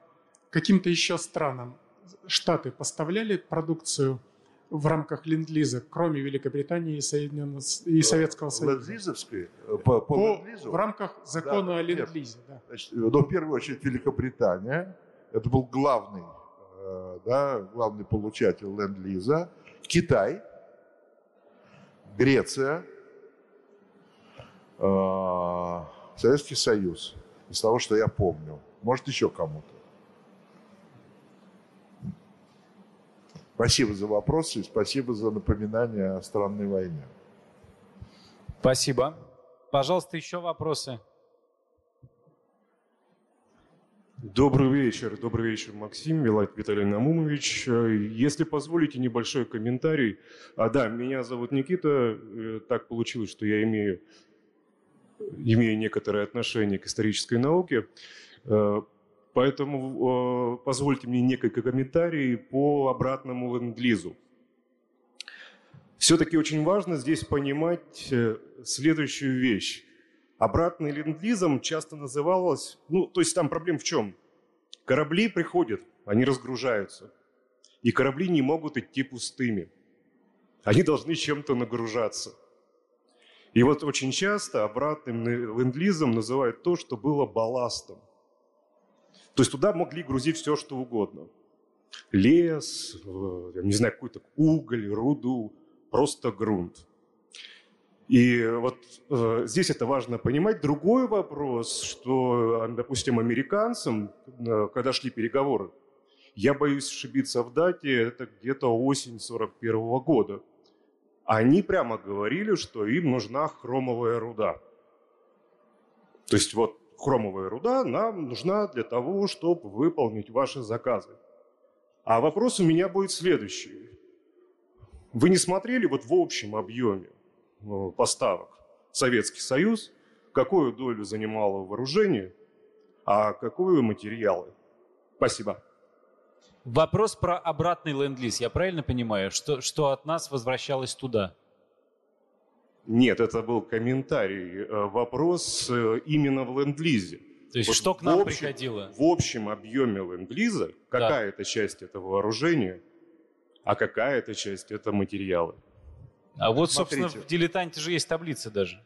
каким-то еще странам Штаты поставляли продукцию в рамках ленд-лиза, кроме Великобритании и, Соединенного, и Советского Союза? Ленд-лизовской? По, по, по В рамках закона да, о ленд-лизе, да. Значит, ну, в первую очередь Великобритания. Это был главный, э, да, главный получатель ленд-лиза. Китай, Греция, э, Советский Союз. Из того, что я помню. Может, еще кому-то. Спасибо за вопросы и спасибо за напоминание о странной войне. Спасибо. Пожалуйста, еще вопросы. Добрый вечер. Добрый вечер, Максим, Виталий Намумович. Если позволите, небольшой комментарий. А, да, меня зовут Никита. Э, так получилось, что я имею, имею некоторое отношение к исторической науке. Э, Поэтому э, позвольте мне несколько комментариев по обратному ленд-лизу. Все-таки очень важно здесь понимать э, следующую вещь. Обратный ленд-лизом часто называлось... Ну, то есть там проблема в чем? Корабли приходят, они разгружаются. И корабли не могут идти пустыми. Они должны чем-то нагружаться. И вот очень часто обратным ленд-лизом называют то, что было балластом. То есть туда могли грузить все, что угодно. Лес, э, не знаю, какой-то уголь, руду, просто грунт. И вот э, здесь это важно понимать. Другой вопрос, что, допустим, американцам, э, когда шли переговоры, я боюсь ошибиться в дате, это где-то осень 41 года. Они прямо говорили, что им нужна хромовая руда. То есть вот хромовая руда нам нужна для того, чтобы выполнить ваши заказы. А вопрос у меня будет следующий. Вы не смотрели вот в общем объеме э, поставок Советский Союз, какую долю занимало вооружение, а какую материалы? Спасибо. Вопрос про обратный ленд-лиз. Я правильно понимаю, что, что от нас возвращалось туда? Нет, это был комментарий. Э, вопрос э, именно в ленд-лизе. То есть вот что к нам общем, приходило? В общем объеме ленд-лиза какая-то да. часть это вооружение, а какая-то часть это материалы. А вот, Смотрите, собственно, в «Дилетанте» же есть таблица даже.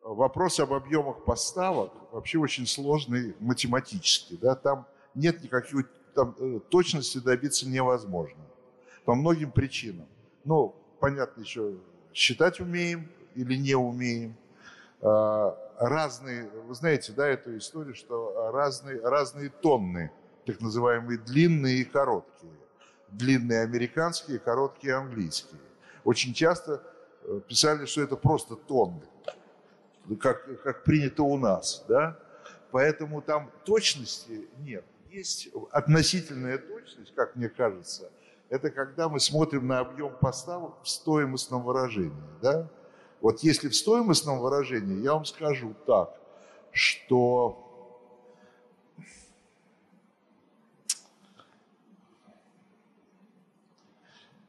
Вопрос об объемах поставок вообще очень сложный математически. Да? Там нет никакой там, э, точности добиться невозможно. По многим причинам. Ну, понятно, еще считать умеем, или не умеем. А, разные, вы знаете, да, эту историю, что разные, разные тонны, так называемые длинные и короткие. Длинные американские, короткие английские. Очень часто э, писали, что это просто тонны, как, как принято у нас, да. Поэтому там точности нет. Есть относительная точность, как мне кажется, это когда мы смотрим на объем поставок в стоимостном выражении, да. Вот если в стоимостном выражении, я вам скажу так, что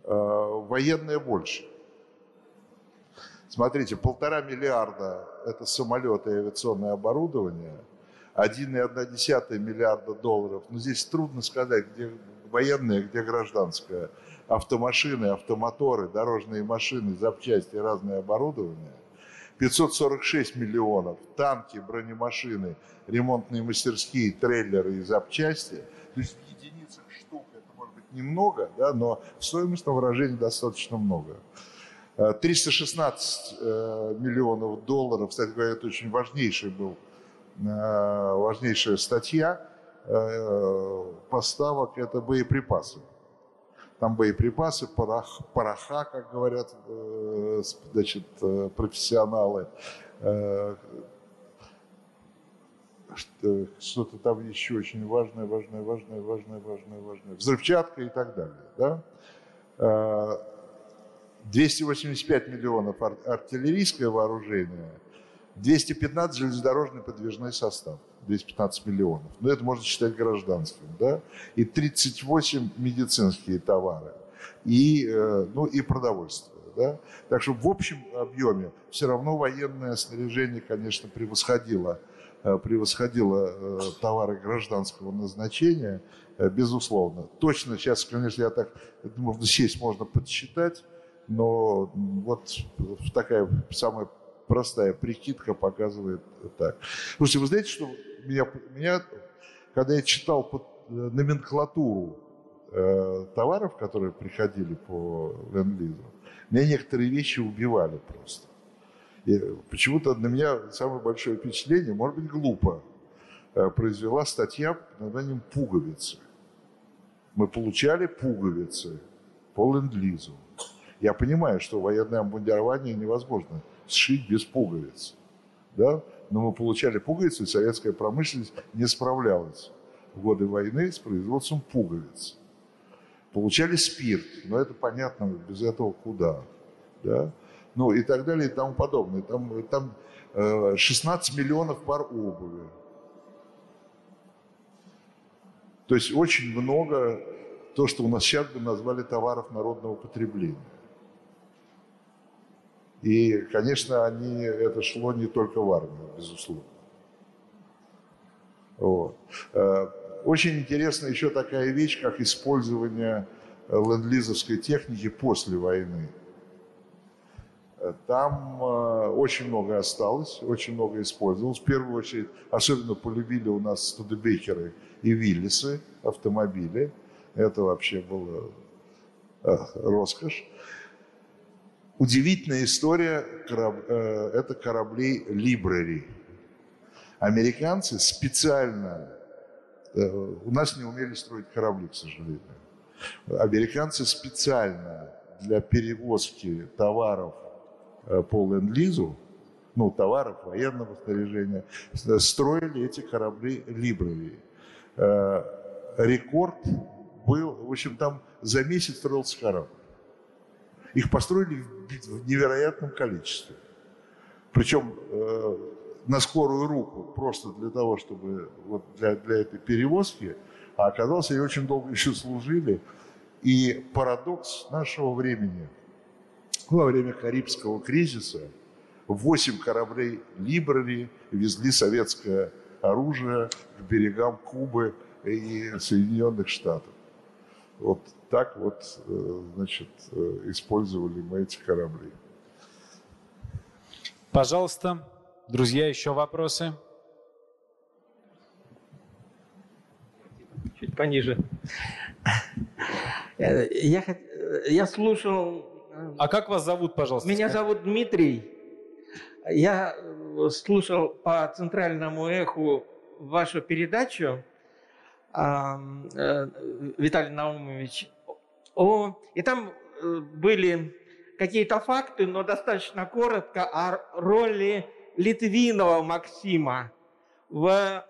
э, военное больше. Смотрите, полтора миллиарда – это самолеты и авиационное оборудование, 1,1 миллиарда долларов. Но здесь трудно сказать, где военное, где гражданское – автомашины, автомоторы, дорожные машины, запчасти, разное оборудование. 546 миллионов, танки, бронемашины, ремонтные мастерские, трейлеры и запчасти. То есть в единицах штук это может быть немного, да, но в стоимостном выражении достаточно много. 316 э, э, миллионов долларов, кстати говоря, это очень важнейший был, важнейшая статья поставок, это боеприпасы там боеприпасы, порох, пороха, как говорят э, значит, э, профессионалы, э, что-то там еще очень важное, важное, важное, важное, важное, важное, взрывчатка и так далее. Да? 285 миллионов артиллерийское вооружение, 215 железнодорожный подвижной состав. 215 миллионов. Но это можно считать гражданским, да? И 38 медицинские товары. И, э, ну, и продовольствие. Да? Так что в общем объеме все равно военное снаряжение, конечно, превосходило, э, превосходило э, товары гражданского назначения, безусловно. Точно сейчас, конечно, я так, можно сесть, можно подсчитать, но вот такая самая простая прикидка показывает так. Слушайте, вы знаете, что меня, меня когда я читал под, э, номенклатуру э, товаров, которые приходили по ленд-лизу, меня некоторые вещи убивали просто. И почему-то на меня самое большое впечатление, может быть, глупо, э, произвела статья под названием «Пуговицы». Мы получали пуговицы по ленд-лизу. Я понимаю, что военное обмундирование невозможно сшить без пуговиц. Да? но мы получали пуговицы, и советская промышленность не справлялась в годы войны с производством пуговиц. Получали спирт, но это понятно, без этого куда. Да? Ну и так далее и тому подобное. Там, там 16 э, миллионов пар обуви. То есть очень много то, что у нас сейчас бы назвали товаров народного потребления. И, конечно, они, это шло не только в армию, безусловно. Вот. Э, очень интересна еще такая вещь, как использование ленд-лизовской техники после войны. Э, там э, очень много осталось, очень много использовалось. В первую очередь, особенно полюбили у нас студебекеры и Виллисы, автомобили. Это вообще было роскошь. Удивительная история э, это кораблей Library. Американцы специально, э, у нас не умели строить корабли, к сожалению. Американцы специально для перевозки товаров э, по ленд-лизу, ну, товаров военного снаряжения, строили эти корабли. Э, рекорд был, в общем, там за месяц строился корабль. Их построили в невероятном количестве. Причем э, на скорую руку, просто для того, чтобы вот для, для этой перевозки, а оказалось, они очень долго еще служили. И парадокс нашего времени. Во время Карибского кризиса восемь кораблей Либрари везли советское оружие к берегам Кубы и Соединенных Штатов. Вот так вот, э, значит, э, использовали мы эти корабли. Пожалуйста, друзья, еще вопросы? Чуть пониже. Э, я, я слушал... А как вас зовут, пожалуйста? Меня зовут Дмитрий. Я слушал по центральному эху вашу передачу, Виталий Наумович, о, и там э, были какие-то факты, но достаточно коротко о роли Литвинова Максима в,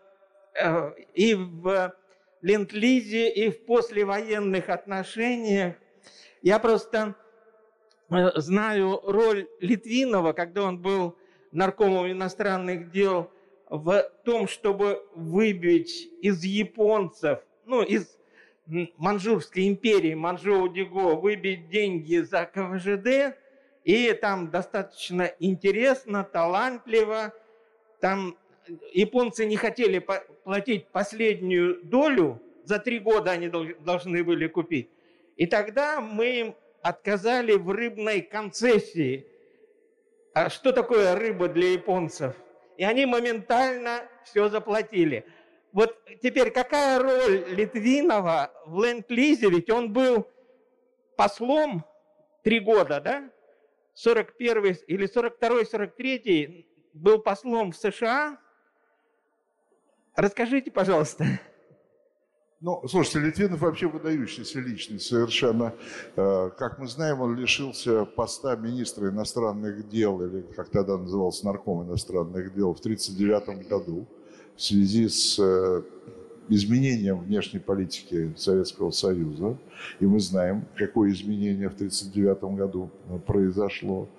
э, и в ленд-лизе, и в послевоенных отношениях. Я просто э, знаю роль Литвинова, когда он был наркомом иностранных дел, в том, чтобы выбить из японцев, ну, из Манчжурской империи, Манчжоу-Диго, выбить деньги за КВЖД, и там достаточно интересно, талантливо. Там японцы не хотели платить последнюю долю, за три года они должны были купить. И тогда мы им отказали в рыбной концессии. А что такое рыба для японцев? И они моментально все заплатили – вот теперь какая роль Литвинова в ленд-лизе? Ведь он был послом три года, да? 41 или 42 43 был послом в США. Расскажите, пожалуйста. Ну, слушайте, Литвинов вообще выдающийся личность совершенно. Э, как мы знаем, он лишился поста министра иностранных дел, или как тогда назывался нарком иностранных дел, в 1939 году в связи с э, изменением внешней политики Советского Союза. И мы знаем, какое изменение в 1939 году э, произошло.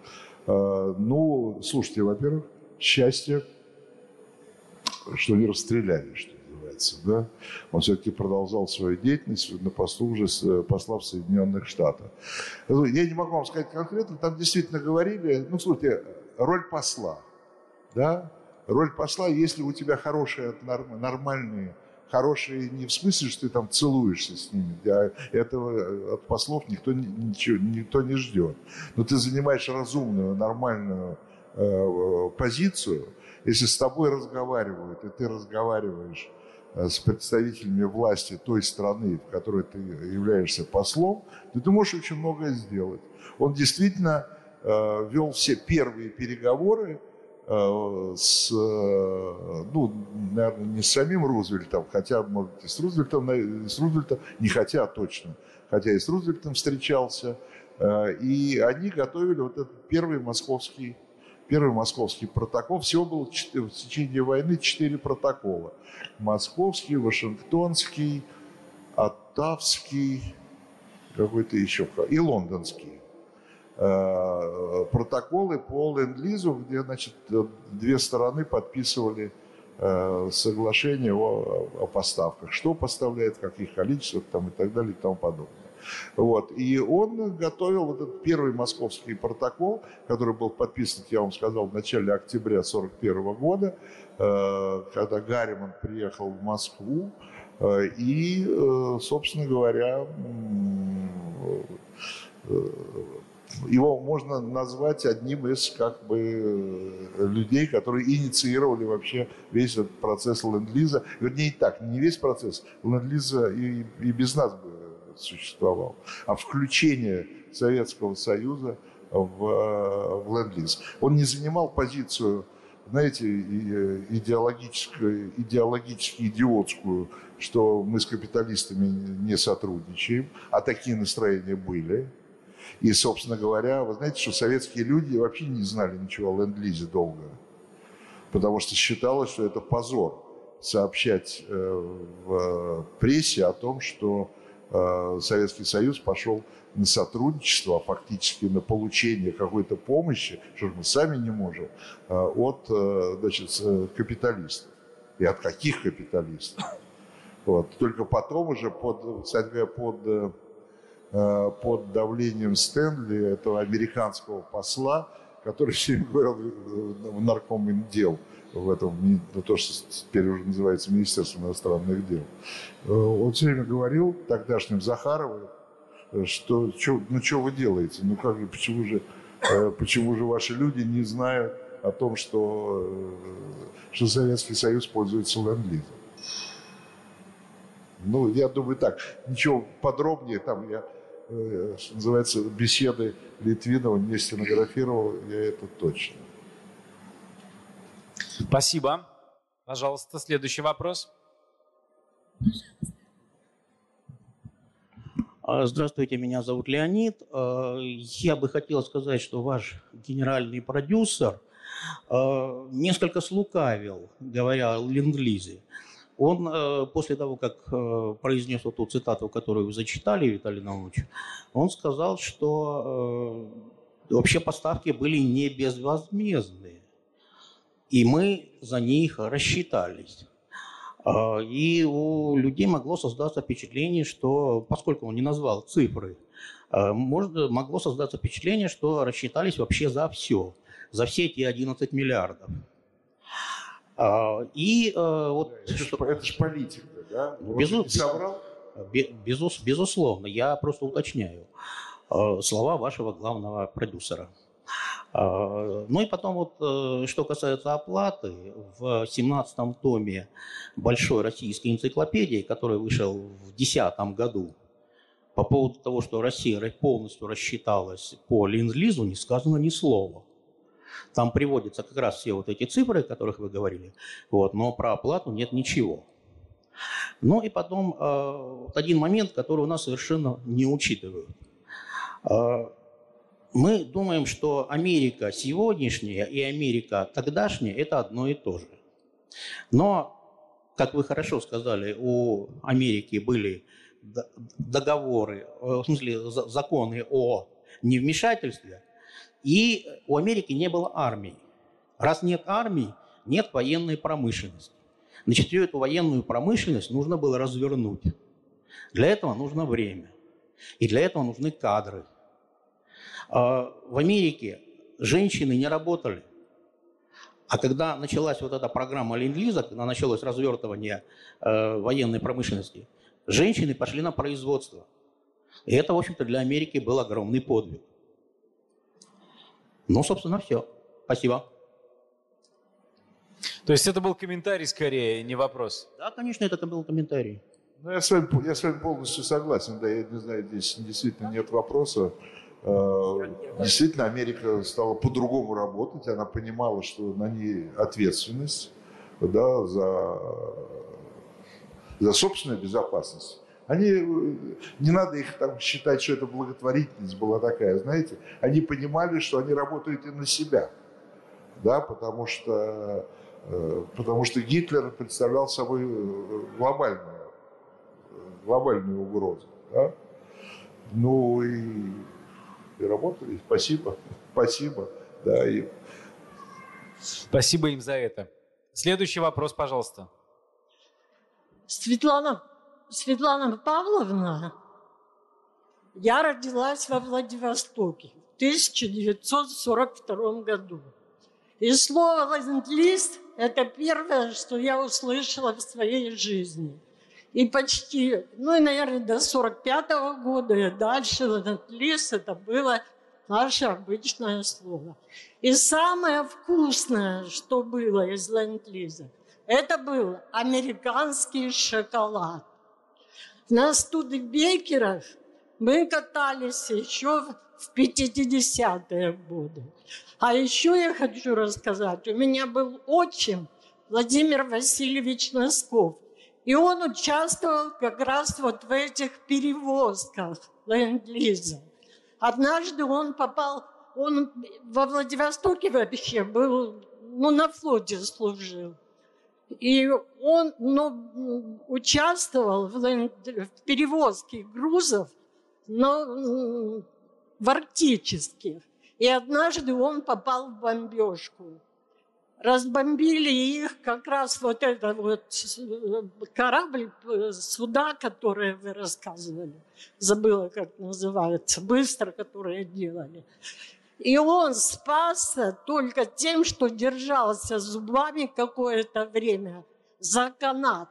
Э, ну, слушайте, во-первых, счастье, что не расстреляли, что называется. Да? Он все-таки продолжал свою деятельность на посту уже посла в Соединенных Штатах. Я не могу вам сказать конкретно, там действительно говорили, ну, слушайте, роль посла, да, роль посла, если у тебя хорошие, нормальные, хорошие не в смысле, что ты там целуешься с ними, для этого от послов никто, ничего, никто не ждет. Но ты занимаешь разумную, нормальную э, позицию, если с тобой разговаривают, и ты разговариваешь э, с представителями власти той страны, в которой ты являешься послом, то ты можешь очень многое сделать. Он действительно э, вел все первые переговоры Э, с, э, ну, наверное, не с самим Рузвельтом, хотя, может и с Рузвельтом, с Рузвельтом, не хотя точно, хотя и с Рузвельтом встречался, э, и они готовили вот этот первый московский, первый московский протокол. Всего было в течение войны четыре протокола. Московский, Вашингтонский, Оттавский, какой-то еще, и лондонский. Э, протоколы по ленд-лизу, где значит, две стороны подписывали э, соглашение о, о поставках, что поставляет, каких количествах там, и так далее и тому подобное. Вот. И он готовил вот этот первый московский протокол, который был подписан, я вам сказал, в начале октября 1941 года, э, когда Гарриман приехал в Москву, и, собственно говоря, его можно назвать одним из как бы людей, которые инициировали вообще весь этот процесс ленд-лиза. Вернее, так, не весь процесс. Ленд-лиза и, и без нас бы существовал. А включение Советского Союза в, в ленд-лиз. Он не занимал позицию, знаете, идеологическую, идеологически идиотскую, что мы с капиталистами не сотрудничаем, а такие настроения были. И, собственно говоря, вы знаете, что советские люди вообще не знали ничего о ленд-лизе долго. Потому что считалось, что это позор сообщать э, в прессе о том, что э, Советский Союз пошел на сотрудничество, а фактически на получение какой-то помощи, что мы сами не можем, э, от значит, капиталистов. И от каких капиталистов? Вот. Только потом уже под, кстати говоря, под под давлением Стэнли, этого американского посла, который все время говорил в нарком дел в этом, то, что теперь уже называется Министерством иностранных дел. Э, он все время говорил тогдашним Захаровым, что, что ну что вы делаете, ну как же, почему же, э, почему же ваши люди не знают о том, что, что Советский Союз пользуется ленд-лизом. Ну, я думаю так, ничего подробнее там я Э, что называется, беседы Литвинова не стенографировал, я это точно. Спасибо. Пожалуйста, следующий вопрос. А, здравствуйте, меня зовут Леонид. А, я бы хотел сказать, что ваш генеральный продюсер а, несколько слукавил, говоря о ленд-лизе. Он после того, как произнес вот ту цитату, которую вы зачитали, Виталий Наумович, он сказал, что вообще поставки были не безвозмездные. И мы за них рассчитались. А, и у людей могло создаться впечатление, что, поскольку он не назвал цифры, может, могло создаться впечатление, что рассчитались вообще за все, за все эти 11 миллиардов. А, и вот... Это, же политика, да? Безу... соврал? Безус... Безусловно, я просто уточняю слова вашего главного продюсера. А, ну и потом вот, э, что касается оплаты, в 17-м томе Большой российской энциклопедии, который вышел в 2010 году, по поводу того, что Россия полностью рассчиталась по Ленд-Лизу, не сказано ни слова. Там приводятся как раз все вот эти цифры, о которых вы говорили, вот, но про оплату нет ничего. Ну и потом э, вот один момент, который у нас совершенно не учитывают. Э, мы думаем, что Америка сегодняшняя и Америка тогдашняя – это одно и то же. Но, как вы хорошо сказали, у Америки были договоры, э, в смысле законы о невмешательстве, и у Америки не было армии. Раз нет армии, нет военной промышленности. Значит, всю эту военную промышленность нужно было развернуть. Для этого нужно время. И для этого нужны кадры – а, в Америке женщины не работали. А когда началась вот эта программа Ленд-Лиза, когда началось развертывание э, военной промышленности, женщины пошли на производство. И это, в общем-то, для Америки был огромный подвиг. Ну, собственно, все. Спасибо. То есть это был комментарий скорее, не вопрос? Да, конечно, это был комментарий. Ну, я с вами, я с вами полностью согласен. Да, я не знаю, здесь действительно нет вопроса. Э, действительно, Америка стала по-другому работать, она понимала, что на ней ответственность да, за, за собственную безопасность. Они, не надо их там считать, что это благотворительность была такая, знаете. Они понимали, что они работают и на себя, да, потому что, э, потому что Гитлер представлял собой э, глобальную, глобальную угрозу. Да? Ну и и работали. Спасибо, (laughs) спасибо. Да, и... Спасибо им за это. Следующий вопрос, пожалуйста. Светлана, Светлана Павловна, я родилась во Владивостоке в 1942 году. И слово «ленд-лист» – это первое, что я услышала в своей жизни. И почти, ну и, наверное, до 45 -го года и дальше ленд-лиз это было наше обычное слово. И самое вкусное, что было из ленд-лиза, это был американский шоколад. На Студебекерах мы катались еще в 50-е годы. А еще я хочу рассказать, у меня был отчим Владимир Васильевич Носков – и он участвовал как раз вот в этих перевозках ленд-лиза. Однажды он попал, он во Владивостоке вообще был, ну, на флоте служил. И он ну, участвовал в, перевозке грузов, но в арктических. И однажды он попал в бомбежку разбомбили их как раз вот этот вот корабль, суда, которые вы рассказывали. Забыла, как называется. Быстро, которые делали. И он спасся только тем, что держался зубами какое-то время за канат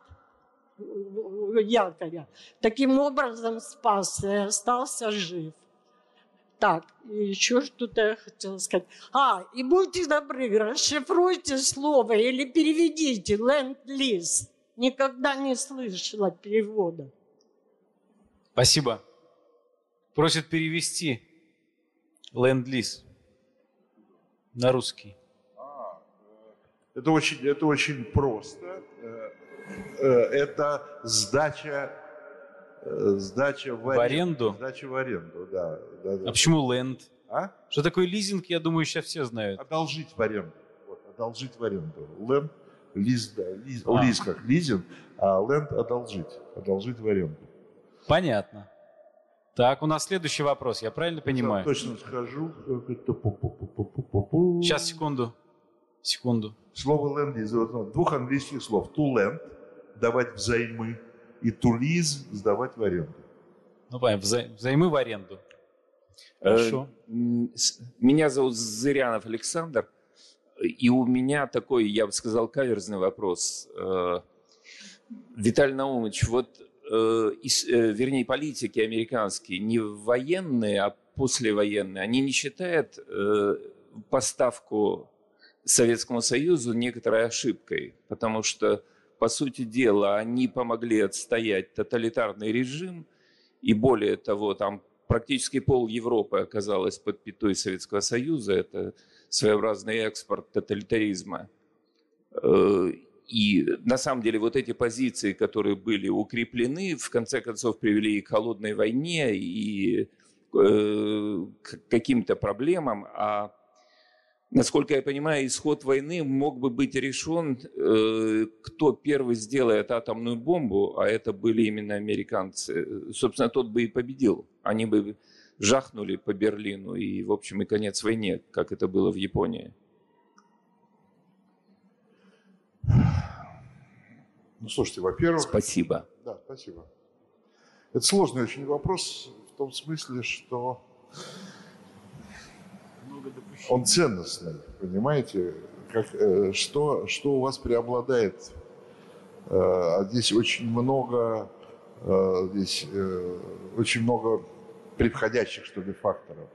якоря. Таким образом спасся и остался жив. Так, еще что-то я хотела сказать. А, и будьте добры, расшифруйте слово или переведите ленд-лиз. Никогда не слышала перевода. Спасибо. Просят перевести ленд-лиз на русский. А, Это очень, это очень просто. Это сдача, сдача в, в аренду. Сдача в аренду, да. да, да. А почему ленд? А? Что такое лизинг, я думаю, сейчас все знают. Одолжить в аренду. Вот, одолжить в аренду. Ленд, лиз, да, лиз, а. лиз как лизинг, а ленд одолжить. Одолжить в аренду. Понятно. Так, у нас следующий вопрос, я правильно понимаю? Я точно скажу. Сейчас, секунду. Секунду. Слово ленд из двух английских слов. To lend, давать взаймы, и to lease, сдавать в аренду. Ну, понятно, вза- взаймы в аренду. Хорошо. Меня зовут Зырянов Александр, и у меня такой, я бы сказал, каверзный вопрос. Виталий Наумович, вот, вернее, политики американские, не военные, а послевоенные, они не считают поставку Советскому Союзу некоторой ошибкой, потому что, по сути дела, они помогли отстоять тоталитарный режим, и более того, там практически пол Европы оказалась под пятой Советского Союза. Это своеобразный экспорт тоталитаризма. Э, и на самом деле вот эти позиции, которые были укреплены, в конце концов привели и к холодной войне, и э, к каким-то проблемам. А Насколько я понимаю, исход войны мог бы быть решен, э, кто первый сделает атомную бомбу, а это были именно американцы. Собственно, тот бы и победил. Они бы жахнули по Берлину и, в общем, и конец войне, как это было в Японии. Ну, слушайте, во-первых... Спасибо. Да, спасибо. Это сложный очень вопрос в том смысле, что он ценностный, понимаете? Как, э, что, что у вас преобладает? Э, здесь очень много, э, здесь очень много предвходящих, что ли, факторов.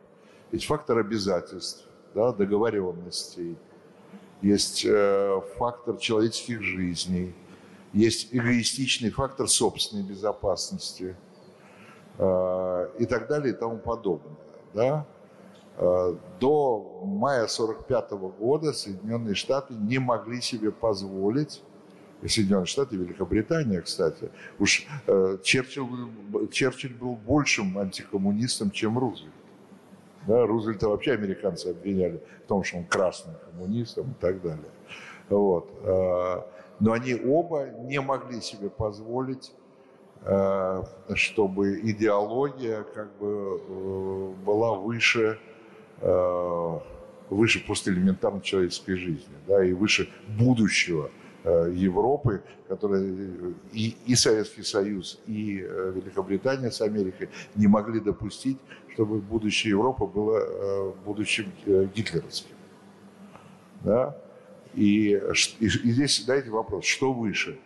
Есть фактор обязательств, да, договоренностей, есть фактор человеческих жизней, есть эгоистичный фактор собственной безопасности и так далее и тому подобное. Да? Э, до мая 1945 года Соединенные Штаты не могли себе позволить, Соединенные Штаты и Великобритания, кстати, уж э, Черчилль, Черчилль был большим антикоммунистом, чем Рузвельт. Да, Рузвельта вообще американцы обвиняли в том, что он красным коммунистом и так далее. Вот. Э, но они оба не могли себе позволить чтобы идеология как бы была выше Э, выше просто элементарно человеческой жизни, да, и выше будущего э, Европы, которая и, и Советский Союз, и э, Великобритания с Америкой не могли допустить, чтобы будущее Европы было будущим гитлеровским. Да? И, и, и здесь задайте вопрос, что выше?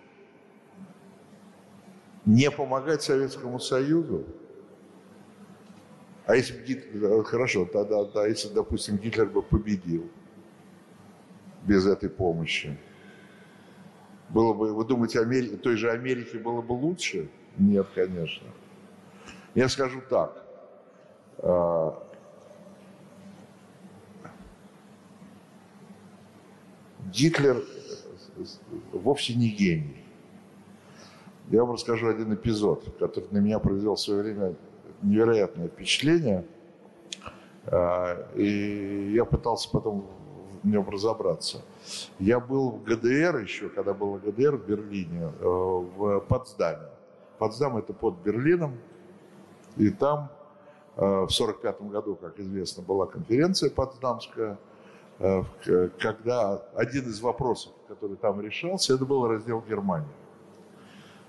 Не помогать Советскому Союзу а если бы Гитлер, хорошо, тогда, да, если, допустим, Гитлер бы победил без этой помощи, было бы, вы думаете, Амери... той же Америке было бы лучше? Нет, конечно. Я скажу так. Гитлер вовсе не гений. Я вам расскажу один эпизод, который на меня произвел в свое время невероятное впечатление. А, и я пытался потом в нем разобраться. Я был в ГДР еще, когда был в ГДР в Берлине, э, в Потсдаме. Потсдам это под Берлином. И там э, в 1945 году, как известно, была конференция Потсдамская, э, когда один из вопросов, который там решался, это был раздел Германии.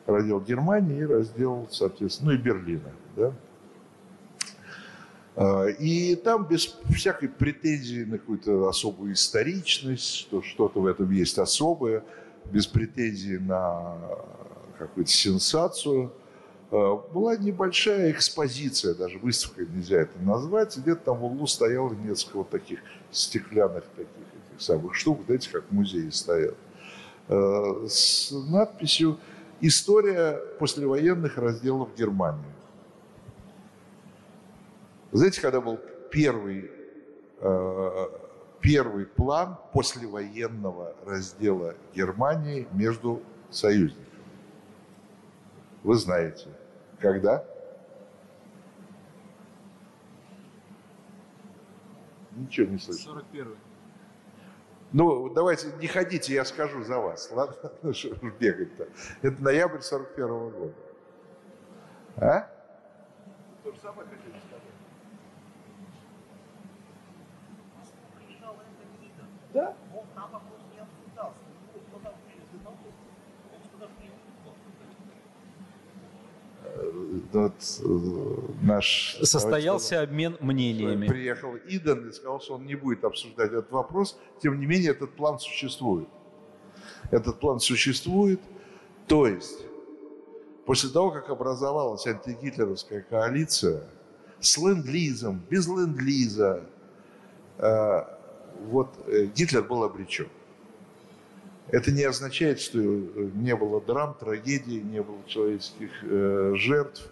Раздел Германии и раздел, соответственно, ну и Берлина. Да? А, и там без всякой претензии на какую-то особую историчность, что что-то в этом есть особое, без претензий на какую-то сенсацию, была небольшая экспозиция, даже выставкой нельзя это назвать, где-то там в углу стояло несколько вот таких стеклянных таких этих самых штук, знаете, как в музее стоят, а, с надписью «История послевоенных разделов Германии». Знаете, когда был первый э, первый план послевоенного раздела Германии между союзниками. Вы знаете, когда? Ничего не слышу. 41 Ну, давайте, не ходите, я скажу за вас. Ладно, (laughs) ну что бегать-то. Это ноябрь 41 года. А? То же самое хотели сказать. Да? Вот, э, наш Состоялся обмен мнениями. приехал Иден и сказал, что он не будет обсуждать этот вопрос. Тем не менее, этот план существует. Этот план существует. То есть, после того, как образовалась антигитлеровская коалиция, с ленд-лизом, без ленд-лиза, э, вот э, Гитлер был обречен. Это не означает, что не было драм, трагедий, не было человеческих э, жертв.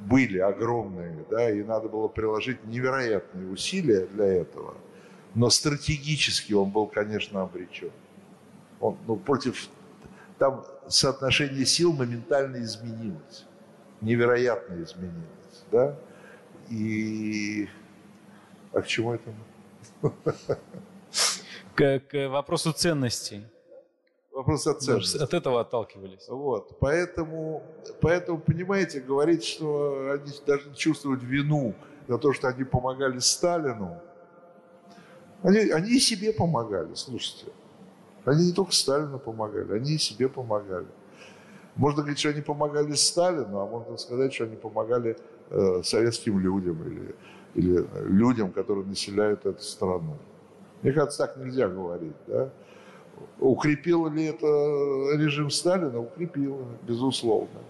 Были огромные, да, и надо было приложить невероятные усилия для этого. Но стратегически он был, конечно, обречен. Он, ну, против... Там соотношение сил моментально изменилось. Невероятно изменилось, да. И... А к чему это? К, к вопросу ценностей. Вопрос о ценности. От этого отталкивались. Вот. Поэтому, поэтому, понимаете, говорить, что они должны чувствовать вину за то, что они помогали Сталину, они, они и себе помогали, слушайте. Они не только Сталину помогали, они и себе помогали. Можно говорить, что они помогали Сталину, а можно сказать, что они помогали э, советским людям или, или людям, которые населяют эту страну. Мне кажется, так нельзя говорить. Да? Укрепило ли это режим Сталина? Укрепило, безусловно.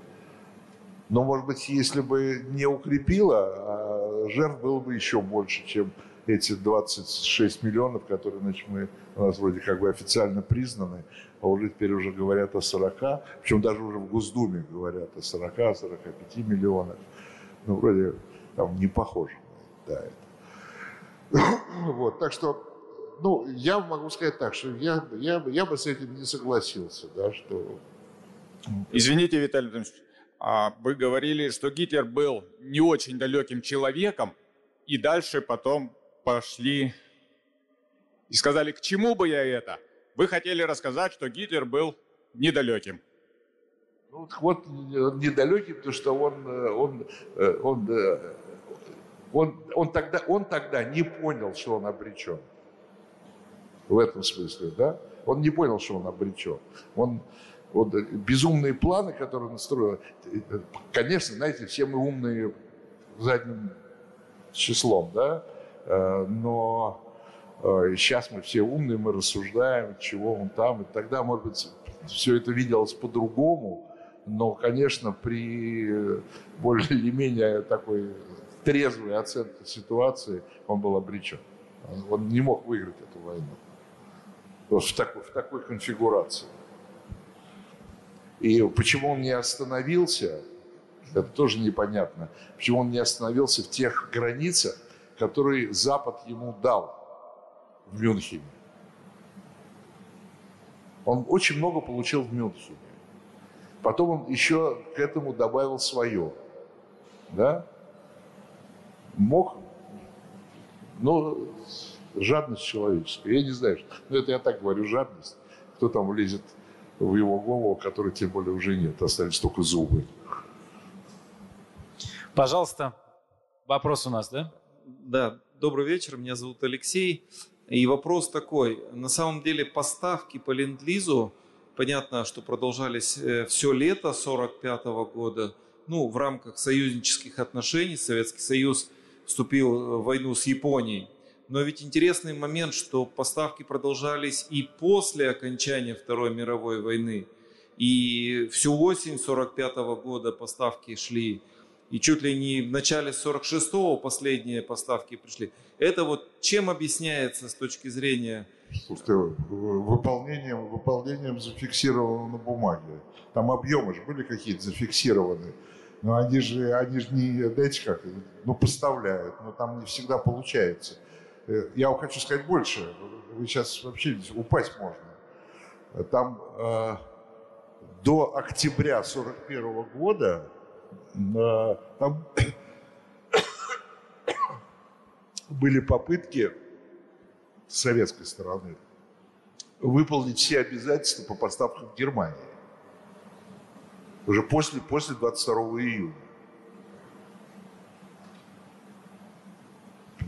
Но, может быть, если бы не укрепило, а жертв было бы еще больше, чем эти 26 миллионов, которые значит, мы, у нас вроде как бы официально признаны, а уже теперь уже говорят о 40, причем даже уже в Госдуме говорят о 40-45 миллионах. Ну, вроде там не похоже на это. (coughs) Вот, так что ну, я могу сказать так, что я, я, я бы с этим не согласился, да, что... Извините, Виталий Владимирович, а вы говорили, что Гитлер был не очень далеким человеком, и дальше потом пошли и сказали, к чему бы я это? Вы хотели рассказать, что Гитлер был недалеким. Ну, вот он недалекий, потому что он, он, он, он, он, он, тогда, он тогда не понял, что он обречен в этом смысле, да? Он не понял, что он обречен. Он, вот безумные планы, которые он строил, конечно, знаете, все мы умные задним числом, да, э, но сейчас э, мы все умные, мы рассуждаем, чего он там, и тогда, может быть, все это виделось по-другому, но, конечно, при более или менее такой трезвой оценке ситуации он был обречен. Он не мог выиграть эту войну в такой, в такой конфигурации. И почему он не остановился, это тоже непонятно. Почему он не остановился в тех границах, которые Запад ему дал в Мюнхене. Он очень много получил в Мюнхене. Потом он еще к этому добавил свое. Да? Мог, ну, жадность человеческая. Я не знаю, ну это я так говорю, жадность. Кто там влезет в его голову, который тем более уже нет, остались только зубы. Пожалуйста, вопрос у нас, да? Да, добрый вечер, меня зовут Алексей. И вопрос такой, на самом деле поставки по ленд-лизу, понятно, что продолжались э, все лето 45 года, ну, в рамках союзнических отношений Советский Союз вступил в войну с Японией. Но ведь интересный момент, что поставки продолжались и после окончания Второй мировой войны. И всю осень 45 года поставки шли. И чуть ли не в начале 46-го последние поставки пришли. Это вот чем объясняется с точки зрения... Слушайте, выполнением, выполнением зафиксировано на бумаге. Там объемы же были какие-то зафиксированы. Но они же, они же не, знаете как, ну, поставляют, но там не всегда получается. Э, я вам хочу сказать больше. Вы сейчас вообще упасть можно. Там э, до октября 41 года э, там (coughs) были попытки советской стороны выполнить все обязательства по поставкам в Германии. Уже после, после 22 июня.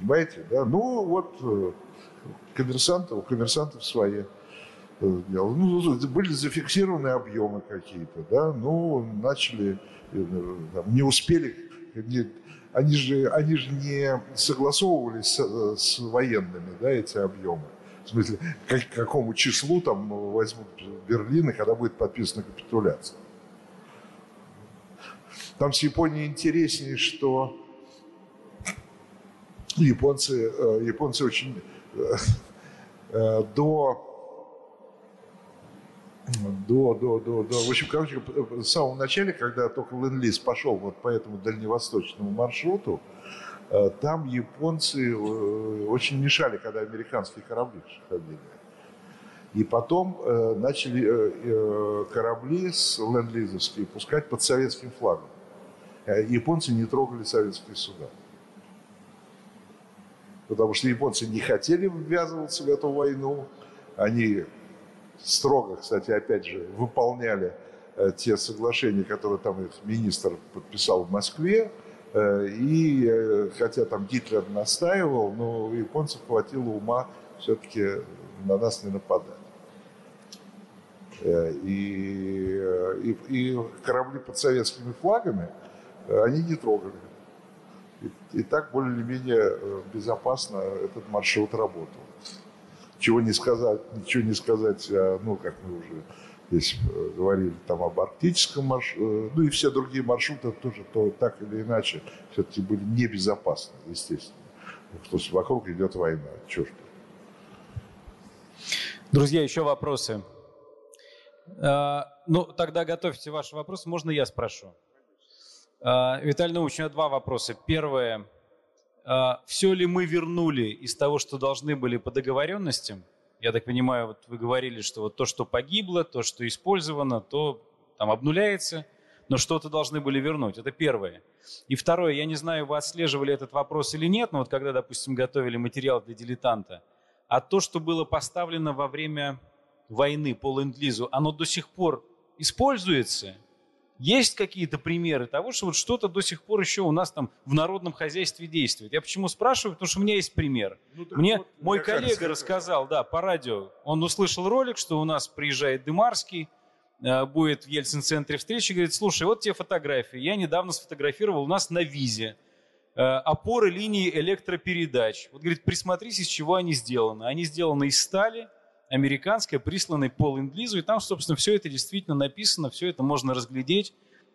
Понимаете, да? Ну, вот э, коммерсанты, у коммерсантов свои э, дела. Ну, были зафиксированы объемы какие-то, да, ну, начали, э, там, не успели, не, они, же, они же не согласовывались с, с военными, да, эти объемы. В смысле, как, какому числу там возьмут Берлин, и когда будет подписана капитуляция. Там с Японией интереснее, что японцы, э, японцы очень э, э, до до, до, до, до. В общем, короче, в самом начале, когда только Ленд-Лиз пошел вот по этому дальневосточному маршруту, там японцы очень мешали, когда американские корабли ходили. И потом начали корабли с ленд-лизовские пускать под советским флагом. Японцы не трогали советские суда потому что японцы не хотели ввязываться в эту войну. Они строго, кстати, опять же, выполняли э, те соглашения, которые там их министр подписал в Москве. Э, и э, хотя там Гитлер настаивал, но японцев хватило ума все-таки на нас не нападать. И, и, и корабли под советскими флагами они не трогали. И, и так более-менее э, безопасно этот маршрут работал. Чего не сказать, ничего не сказать, а, ну, как мы уже здесь э, говорили там об арктическом маршруте, э, ну и все другие маршруты тоже то, так или иначе все-таки были небезопасны, естественно. Потому что вокруг идет война, черт. Друзья, еще вопросы. А, ну, тогда готовьте ваши вопросы. Можно я спрошу? А, Виталий Наумович, у меня два вопроса. Первое. А, Все ли мы вернули из того, что должны были по договоренностям? Я так понимаю, вот вы говорили, что вот то, что погибло, то, что использовано, то там обнуляется, но что-то должны были вернуть. Это первое. И второе, я не знаю, вы отслеживали этот вопрос или нет, но вот когда, допустим, готовили материал для дилетанта, а то, что было поставлено во время войны по ленд-лизу, оно до сих пор используется – есть какие-то примеры того, что вот что-то до сих пор еще у нас там в народном хозяйстве действует? Я почему спрашиваю? Потому что у меня есть пример. Ну, Мне вот, мой коллега кажется, рассказал, да, по радио. Он услышал ролик, что у нас приезжает Дымарский, э, будет в Ельцин-центре встречи, говорит, слушай, вот те фотографии. Я недавно сфотографировал у нас на визе э, опоры линии электропередач. Вот, говорит, присмотрись, из чего они сделаны. Они сделаны из стали, американская, присланной по ленд и там, собственно, все это действительно написано, все это можно разглядеть,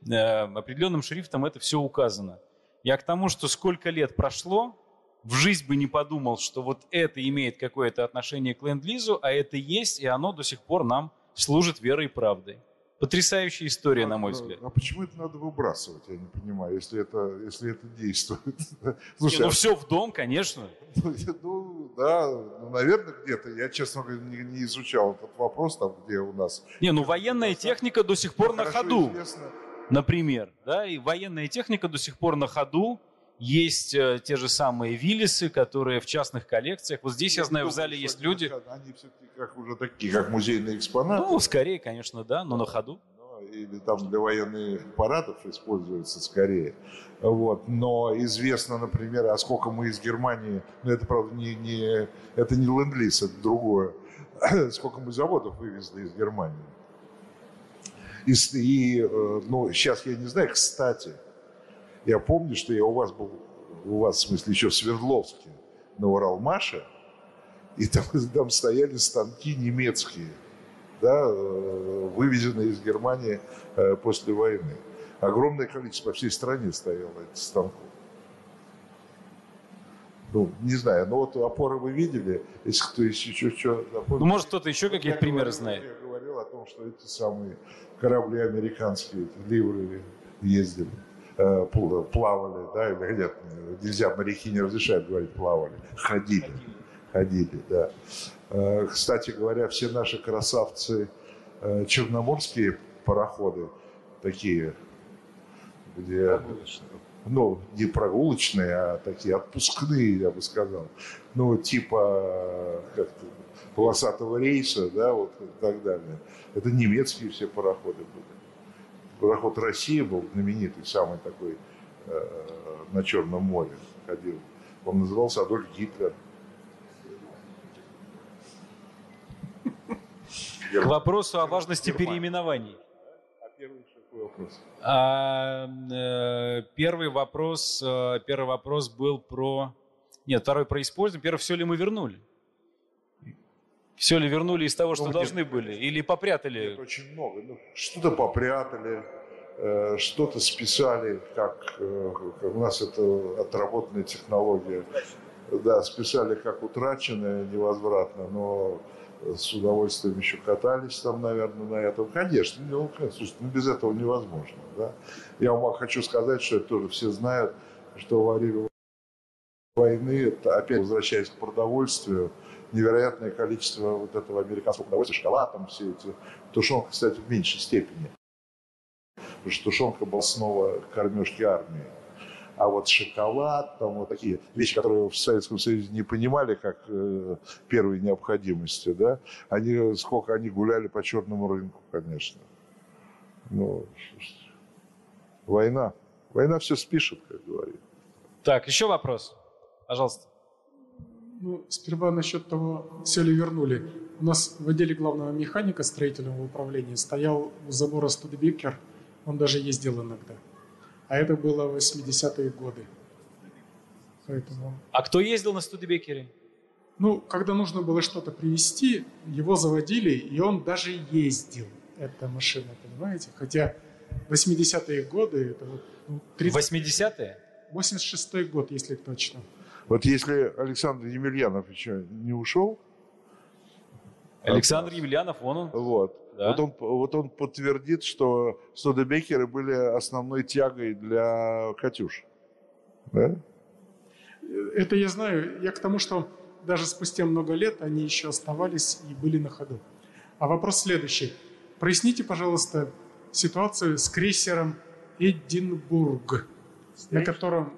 э, определенным шрифтом это все указано. Я к тому, что сколько лет прошло, в жизнь бы не подумал, что вот это имеет какое-то отношение к ленд а это есть, и оно до сих пор нам служит верой и правдой. Потрясающая история, а, на мой взгляд. А почему это надо выбрасывать, я не понимаю, если это, если это действует? (laughs) Слушай, ну а... все в дом, конечно. ну, да, ну, наверное, где-то. Я, честно говоря, не, не изучал этот вопрос, там, где у нас... Не, ну военная техника до сих пор на ходу. Известно. Например, да, и военная техника до сих пор на ходу. Есть э, те же самые Виллисы, которые в частных коллекциях. Вот здесь, я, я знаю, в зале есть люди... Они все-таки как уже такие, как музейные экспонаты. Ну, скорее, конечно, да, но на ходу. Или там для военных парадов используется скорее. Вот. Но известно, например, а сколько мы из Германии, ну это, правда, не, не, это не ленд это другое, (coughs) сколько мы заводов вывезли из Германии. И, и э, ну, сейчас я не знаю, кстати, я помню, что я у вас был, у вас, в смысле, еще в Свердловске, на Уралмаше, и там, (laughs) там стояли станки немецкие, да, э, вывезенные из Германии э, после войны. Огромное количество по всей стране стояло этих станков. Ну, не знаю, но вот опоры вы видели, если кто еще что Ну, может, кто-то еще какие-то примеры говорил, знает. Я говорил о том, что эти самые корабли американские, ливры ездили. Э, плавали, да, или нет, нельзя, моряки не разрешают говорить плавали, ходили, ходили, да. Э, кстати говоря, все наши красавцы э, черноморские пароходы, такие, где, ну, не прогулочные, а такие отпускные, я бы сказал, ну, типа, как полосатого рейса, да, вот и так далее. Это немецкие все пароходы были. Пароход «Россия» был знаменитый, самый такой э, на Черном море ходил. Он назывался Адольф Гитлер. К вопросу о важности переименований. А первый какой вопрос? А, э, первый вопрос, э, первый вопрос был про... Нет, второй про использование. Первый, все ли мы вернули? Все ли вернули из того, что ну, должны нет, были? Или попрятали? Нет, очень много. Ну, что-то попрятали, э, что-то списали, как, э, у нас это отработанная технология. Да, списали как утраченное невозвратно, но с удовольствием еще катались там, наверное, на этом. Конечно, ну, слушайте, ну, без этого невозможно. Да? Я вам хочу сказать, что это тоже все знают, что во время войны, опять возвращаясь к продовольствию, невероятное количество вот этого американского продовольствия, шоколад, там все эти. Тушенка, кстати, в меньшей степени. Потому что тушенка была снова кормежки армии. А вот шоколад, там вот такие вещи, которые в Советском Союзе не понимали как э, первой необходимости, да, они, сколько они гуляли по черному рынку, конечно. Ну, война. Война все спишет, как говорит. Так, еще вопрос. Пожалуйста. Ну, сперва насчет того, все ли вернули. У нас в отделе главного механика строительного управления стоял у забора Студебекер. Он даже ездил иногда. А это было 80-е годы. Поэтому... А кто ездил на Студебекере? Ну, когда нужно было что-то привезти, его заводили, и он даже ездил, эта машина, понимаете? Хотя 80-е годы, это вот... Ну, 30... 80-е? 86-й год, если точно. Вот если Александр Емельянов еще не ушел... Александр Емельянов, вон он. Вот. Да? Вот, он, вот он подтвердит, что студебекеры были основной тягой для «Катюш». Да? Это я знаю. Я к тому, что даже спустя много лет они еще оставались и были на ходу. А вопрос следующий. Проясните, пожалуйста, ситуацию с крейсером «Эдинбург», на котором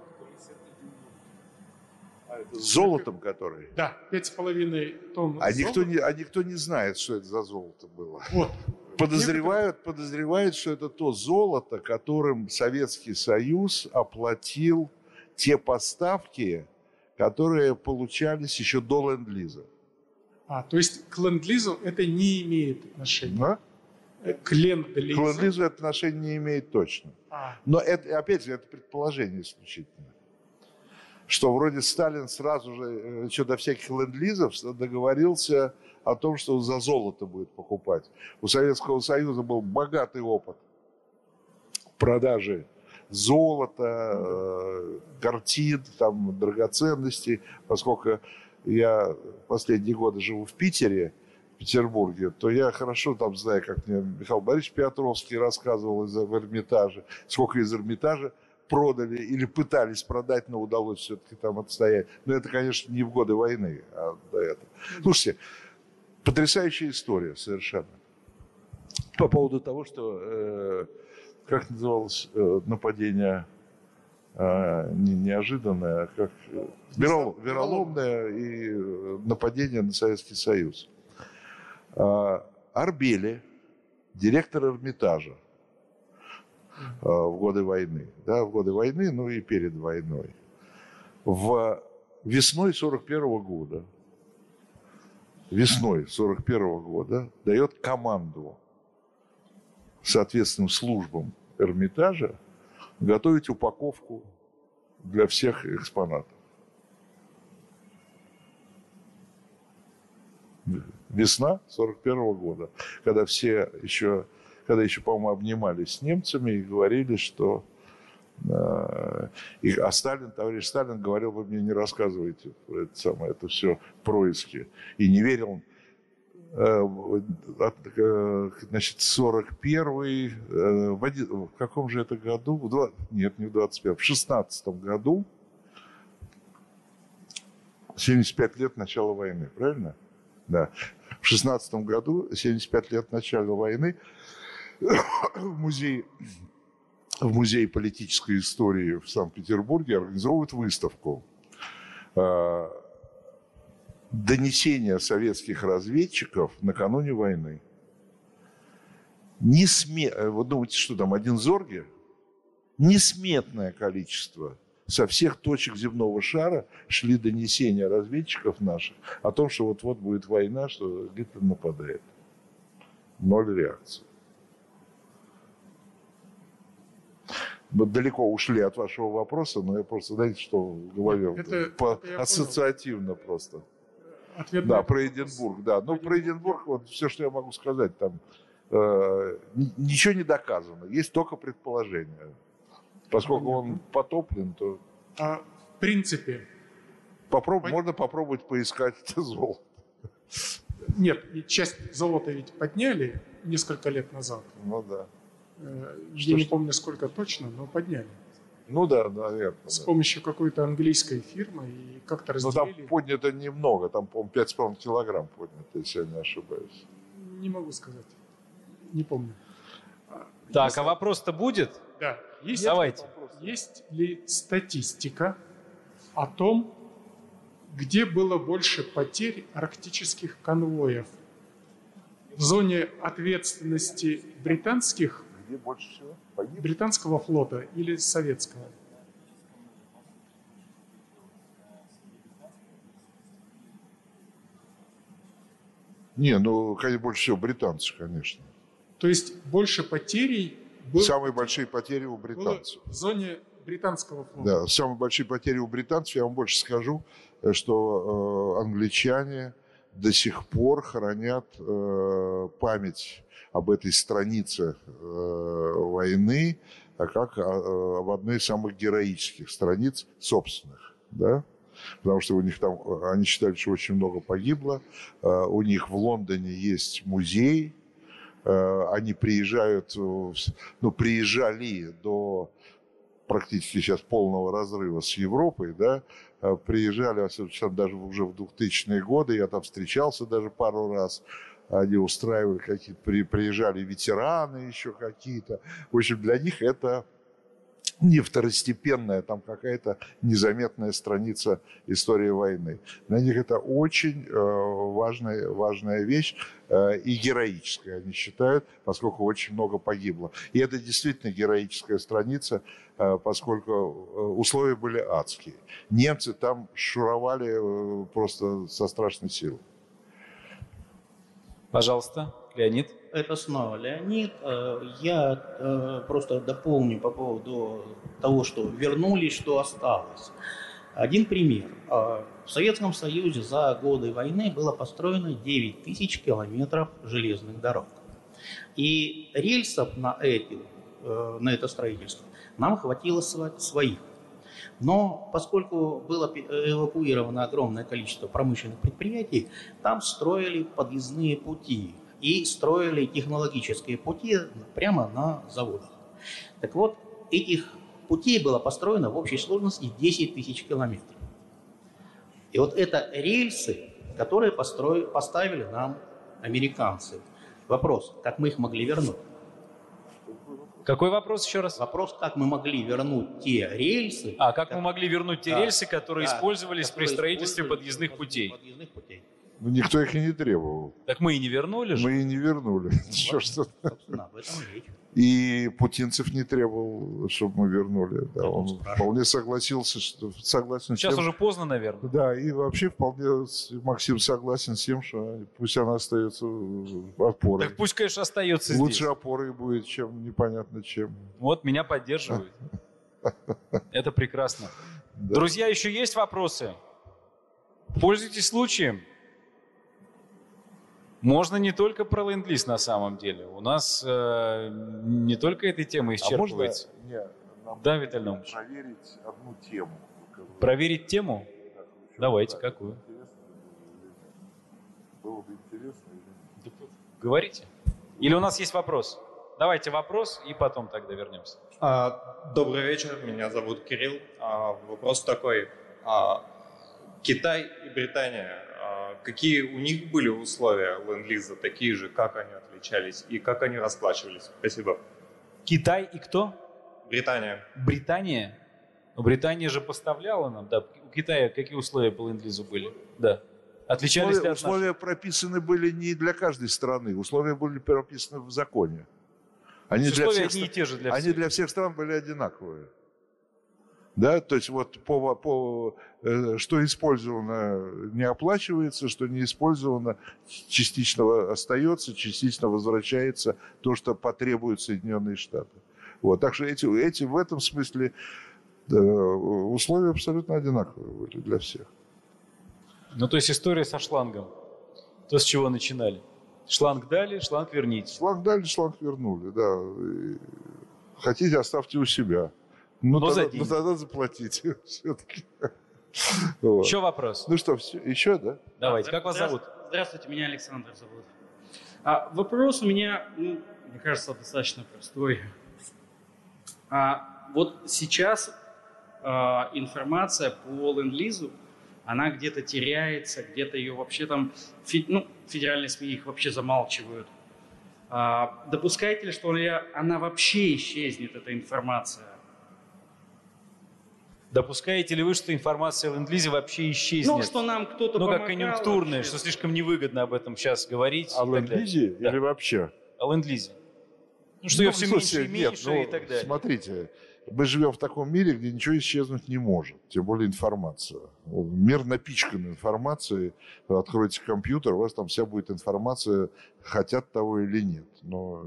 золотом который? Да, пять с половиной тонн а никто, не, а никто не знает, что это за золото было. Вот. Подозревают, подозревают, что это то золото, которым Советский Союз оплатил те поставки, которые получались еще до Ленд-Лиза. А, то есть к Ленд-Лизу это не имеет отношения? Да? К Ленд-Лизу? К Ленд-Лизу это отношение не имеет точно. А. Но это, опять же, это предположение исключительно что вроде Сталин сразу же, э, еще до всяких ленд-лизов, договорился о том, что за золото будет покупать. У Советского Союза был богатый опыт продажи золота, э, картин, там, драгоценностей. Поскольку я последние годы живу в Питере, в Петербурге, то я хорошо там знаю, как мне Михаил Борисович Петровский рассказывал из Эрмитажа, сколько из Эрмитажа продали или пытались продать, но удалось все-таки там отстоять. Но это, конечно, не в годы войны, а до этого. Слушайте, потрясающая история совершенно. По поводу того, что, э, как называлось э, нападение не, неожиданное, а как э, верол, вероломное и э, нападение на Советский Союз. Э, Арбели, директор Эрмитажа, в годы войны. Да, в годы войны, ну и перед войной. В весной 41 года, весной 41 года дает команду соответственным службам Эрмитажа готовить упаковку для всех экспонатов. Весна 41 года, когда все еще когда еще, по-моему, обнимались с немцами и говорили, что э, и, а Сталин, товарищ Сталин говорил, вы мне не рассказывайте про это самое, это все происки. И не верил Э, значит, 41-й, э, в, в каком же это году? В 20, нет, не в 25 в 16 году, 75 лет начала войны, правильно? Да. В 16 году, 75 лет начала войны, в музее, в музее политической истории в Санкт-Петербурге организовывают выставку донесения советских разведчиков накануне войны. Несме... Э, вы думаете, что там один Зорге? Несметное количество со всех точек земного шара шли донесения разведчиков наших о том, что вот-вот будет война, что Гитлер нападает. Ноль реакции. Мы далеко ушли от вашего вопроса, но я просто, знаете, что в голове это, по, это ассоциативно понял. просто. Ответ да, про Эдинбург, да. Ну, про Эдинбург, вот все, что я могу сказать, там э, ничего не доказано, есть только предположение. Поскольку он потоплен, то... А в принципе... Попроб... По... Можно попробовать поискать это золото. Нет, часть золота ведь подняли несколько лет назад. Ну да. Э, я не помню, сколько точно, но подняли. Ну да, наверное. С да. помощью какой-то английской фирмы и как-то разделили. Но там поднято немного, там, по-моему, 5,5 килограмм поднято, если я не ошибаюсь. Не могу сказать. Не помню. Так, есть... а вопрос-то будет? Да. Есть, Давайте. Есть ли статистика о том, где было больше потерь арктических конвоев? В зоне ответственности британских где больше всего погиб? Британского флота или советского? Не, ну, конечно, больше всего британцев, конечно. То есть больше потерей было... Самые большие потери у британцев. в зоне британского флота. Да, самые большие потери у британцев, я вам больше скажу, э, что э, англичане до сих пор хранят э, память об этой странице э, войны, а как а, э, об одной из самых героических страниц собственных. Да? Потому что у них там, они считали, что очень много погибло. Э, у них в Лондоне есть музей. Они приезжают, ну, приезжали до практически сейчас полного разрыва с Европой, да, приезжали, даже уже в 2000-е годы, я там встречался даже пару раз, они устраивали какие-то, при, приезжали ветераны еще какие-то. В общем, для них это (laughs) не второстепенная, там какая-то незаметная страница истории войны. Для них это очень э, важная, важная вещь э, и героическая, они считают, поскольку очень много погибло. И это действительно героическая страница, э, поскольку условия были адские. Немцы там шуровали просто со страшной силой. Пожалуйста, Леонид. Это снова Леонид. Э, я э, просто дополню по поводу того, что вернулись, что осталось. Один пример. Э, в Советском Союзе за годы войны было построено 9 тысяч километров железных дорог. И рельсов на, эти, на это строительство нам хватило своих. Но поскольку было эвакуировано огромное количество промышленных предприятий, там строили подъездные пути и строили технологические пути прямо на заводах. Так вот, этих путей было построено в общей сложности 10 тысяч километров. И вот это рельсы, которые построили, поставили нам американцы. Вопрос, как мы их могли вернуть? Какой вопрос еще раз? Вопрос, как мы могли вернуть те рельсы. А, как, как мы могли вернуть те да, рельсы, которые да, использовались которые при строительстве подъездных путей? подъездных путей. Ну, никто их и не требовал. Так мы и не вернули же. Мы и не вернули. (laughs) Вот, что об этом речь. И Путинцев не требовал, чтобы мы вернули. Да, он спрашивает. вполне согласился, что согласен. Сейчас тем, уже поздно, наверное. Да, и вообще вполне Максим согласен с тем, что пусть она остается опорой. Так пусть, конечно, остается Лучше здесь. опорой будет, чем непонятно чем. Вот меня поддерживают. (laughs) Это прекрасно. Друзья, еще есть вопросы? Пользуйтесь случаем. Можно не только про ленд на самом деле. У нас э, не только этой темы исчерпывается. А можно, не, да, Виталий Наумович? Проверить одну тему. Проверить тему? Да, Давайте, да, какую? Было бы интересно или нет? Говорите. Или у нас есть вопрос? Давайте вопрос, и потом тогда вернемся. А, добрый вечер, меня зовут Кирилл. А, вопрос такой. А, Китай и Британия, какие у них были условия ленд-лиза, такие же, как они отличались и как они расплачивались? Спасибо. Китай и кто? Британия. Британия? Британия же поставляла нам, да. У Китая какие условия по ленд-лизу были? Да. Отличались условия, ли от условия наших? прописаны были не для каждой страны, условия были прописаны в законе. Они, для условия всех, одни и те же для они всех. для всех стран были одинаковые. Да, то есть вот по, по, э, что использовано не оплачивается, что не использовано частично остается, частично возвращается то, что потребуют Соединенные Штаты. Вот, так что эти, эти в этом смысле э, условия абсолютно одинаковые были для всех. Ну, то есть история со шлангом. То, с чего начинали. Шланг дали, шланг верните. Шланг дали, шланг вернули, да. И Хотите, оставьте у себя. Ну, Но за тогда, деньги. ну, тогда заплатите (laughs) все-таки. Вот. Еще вопрос? Ну что, все, еще, да? Давайте, как вас зовут? Здравствуйте, меня Александр зовут. А, вопрос у меня, ну, мне кажется, достаточно простой. А, вот сейчас а, информация по ленд-лизу, она где-то теряется, где-то ее вообще там, фе- ну, федеральные СМИ их вообще замалчивают. А, допускаете ли, что она вообще исчезнет, эта информация? Допускаете ли вы, что информация о ленд-лизе вообще исчезнет? Ну, что нам кто-то Ну, как конъюнктурная, вообще. что слишком невыгодно об этом сейчас говорить. О и так далее. ленд-лизе или вообще? О ленд-лизе. Ну, что ее все меньше слушайте, и меньше нет, ну, и так далее. Смотрите, мы живем в таком мире, где ничего исчезнуть не может, тем более информация. Мир напичкан информацией. Вы Откройте компьютер, у вас там вся будет информация, хотят того или нет. Но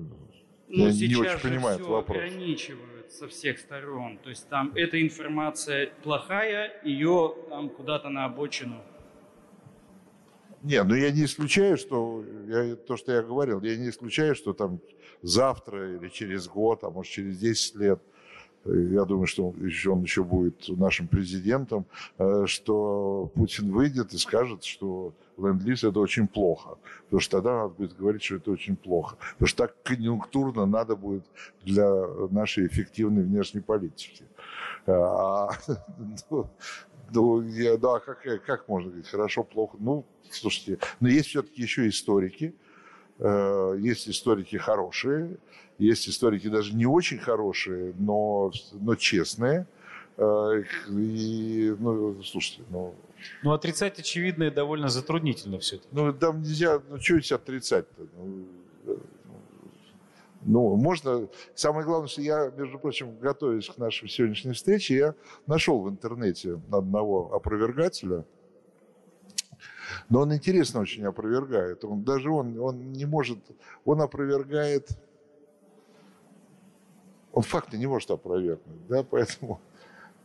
Ну, я не очень понимаю этот вопрос. ограничивают со всех сторон. То есть там эта информация плохая, ее там куда-то на обочину. Не, ну я не исключаю, что я, то, что я говорил, я не исключаю, что там завтра или через год, а может через 10 лет, я думаю, что он еще, будет нашим президентом, э, что Путин выйдет и скажет, что ленд-лиз это очень плохо. Потому что тогда надо будет говорить, что это очень плохо. Потому что так конъюнктурно надо будет для нашей эффективной внешней политики. А, (laughs) ну, ну, я- да, как, как можно говорить, хорошо, плохо? Ну, слушайте, но есть все-таки еще историки, э, есть историки хорошие, есть историки даже не очень хорошие, но, но честные. Э, И, ну, слушайте, ну, Ну, отрицать очевидное довольно затруднительно все-таки. ну там нельзя, ну, что здесь отрицать-то? Ну, э, ну, можно... Самое главное, что я, между прочим, готовясь к нашей сегодняшней встрече, я нашел в интернете одного опровергателя, но он интересно очень опровергает. Он, даже он, он не может... Он опровергает... Он факты не может опровергнуть, да, поэтому...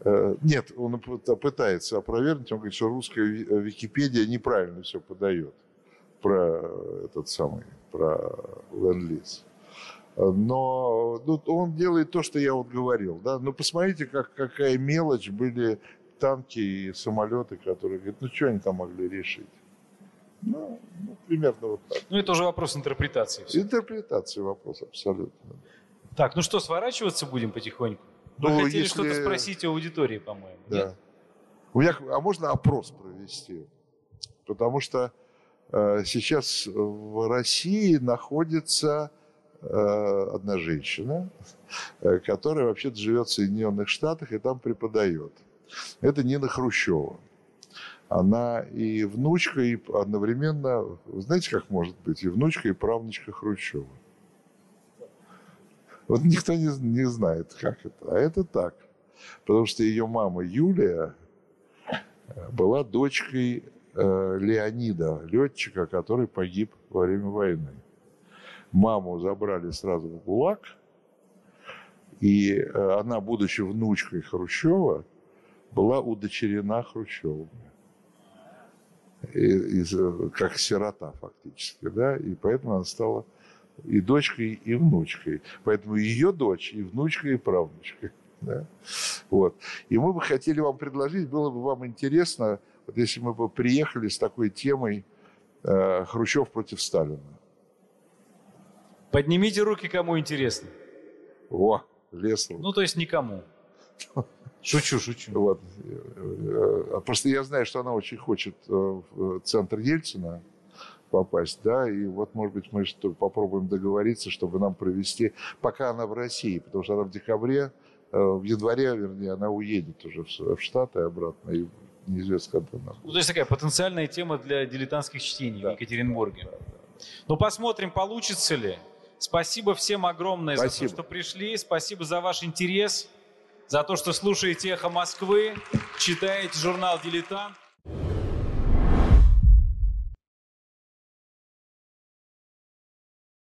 э, Нет, он пытается опровергнуть, он говорит, что русская Ви- Википедия неправильно все подает про этот самый, про ленд-лиз. Но ну, он делает то, что я вот говорил. Да? Ну, посмотрите, как, какая мелочь были танки и самолеты, которые говорят, ну, что они там могли решить? Ну, ну, примерно вот так. Ну, это уже вопрос интерпретации. всё. Интерпретация вопроса абсолютно. Так, ну что, сворачиваться будем потихоньку? Вы Ну, хотели если- что-то спросить у аудитории, по-моему. Да. У меня, а можно опрос провести? Потому что э, сейчас в России находится э, одна женщина, э, которая вообще-то живет в Соединенных Штатах и там преподает. Это Нина Хрущева. Она и внучка, и одновременно, знаете, как может быть, и внучка, и правнучка Хрущева. Вот никто не, не знает, как это. А это так. Потому что ее мама Юлия э, была дочкой э, Леонида, летчика, который погиб во время войны. Маму забрали сразу в ГУЛАГ, и э, она, будучи внучкой Хрущева, была удочерена Хрущевым. Из, э, как сирота фактически, да, и поэтому она стала и дочкой, и внучкой. Поэтому ее дочь и внучка, и правнучка. (laughs) Да? Вот. И мы бы хотели вам предложить, было бы вам интересно, вот если мы бы приехали с такой темой э, Хрущев против Сталина. Поднимите руки, кому интересно. О, весело. Ну, то есть никому. (laughs) Шучу, шучу. Вот. Э, Просто я знаю, что она очень хочет э, в центр Ельцина попасть, да, и вот, может быть, мы что попробуем договориться, чтобы нам провести, пока она в России, потому что она в декабре, э, в январе, вернее, она уедет уже в Штаты обратно, и неизвестно, когда она Ну, то есть такая потенциальная тема для дилетантских чтений в Екатеринбурге. Ну, посмотрим, получится ли. Спасибо всем огромное за Спасибо. то, что пришли. Спасибо за ваш интерес, за то, что слушаете «Эхо Москвы», читаете журнал «Дилетант».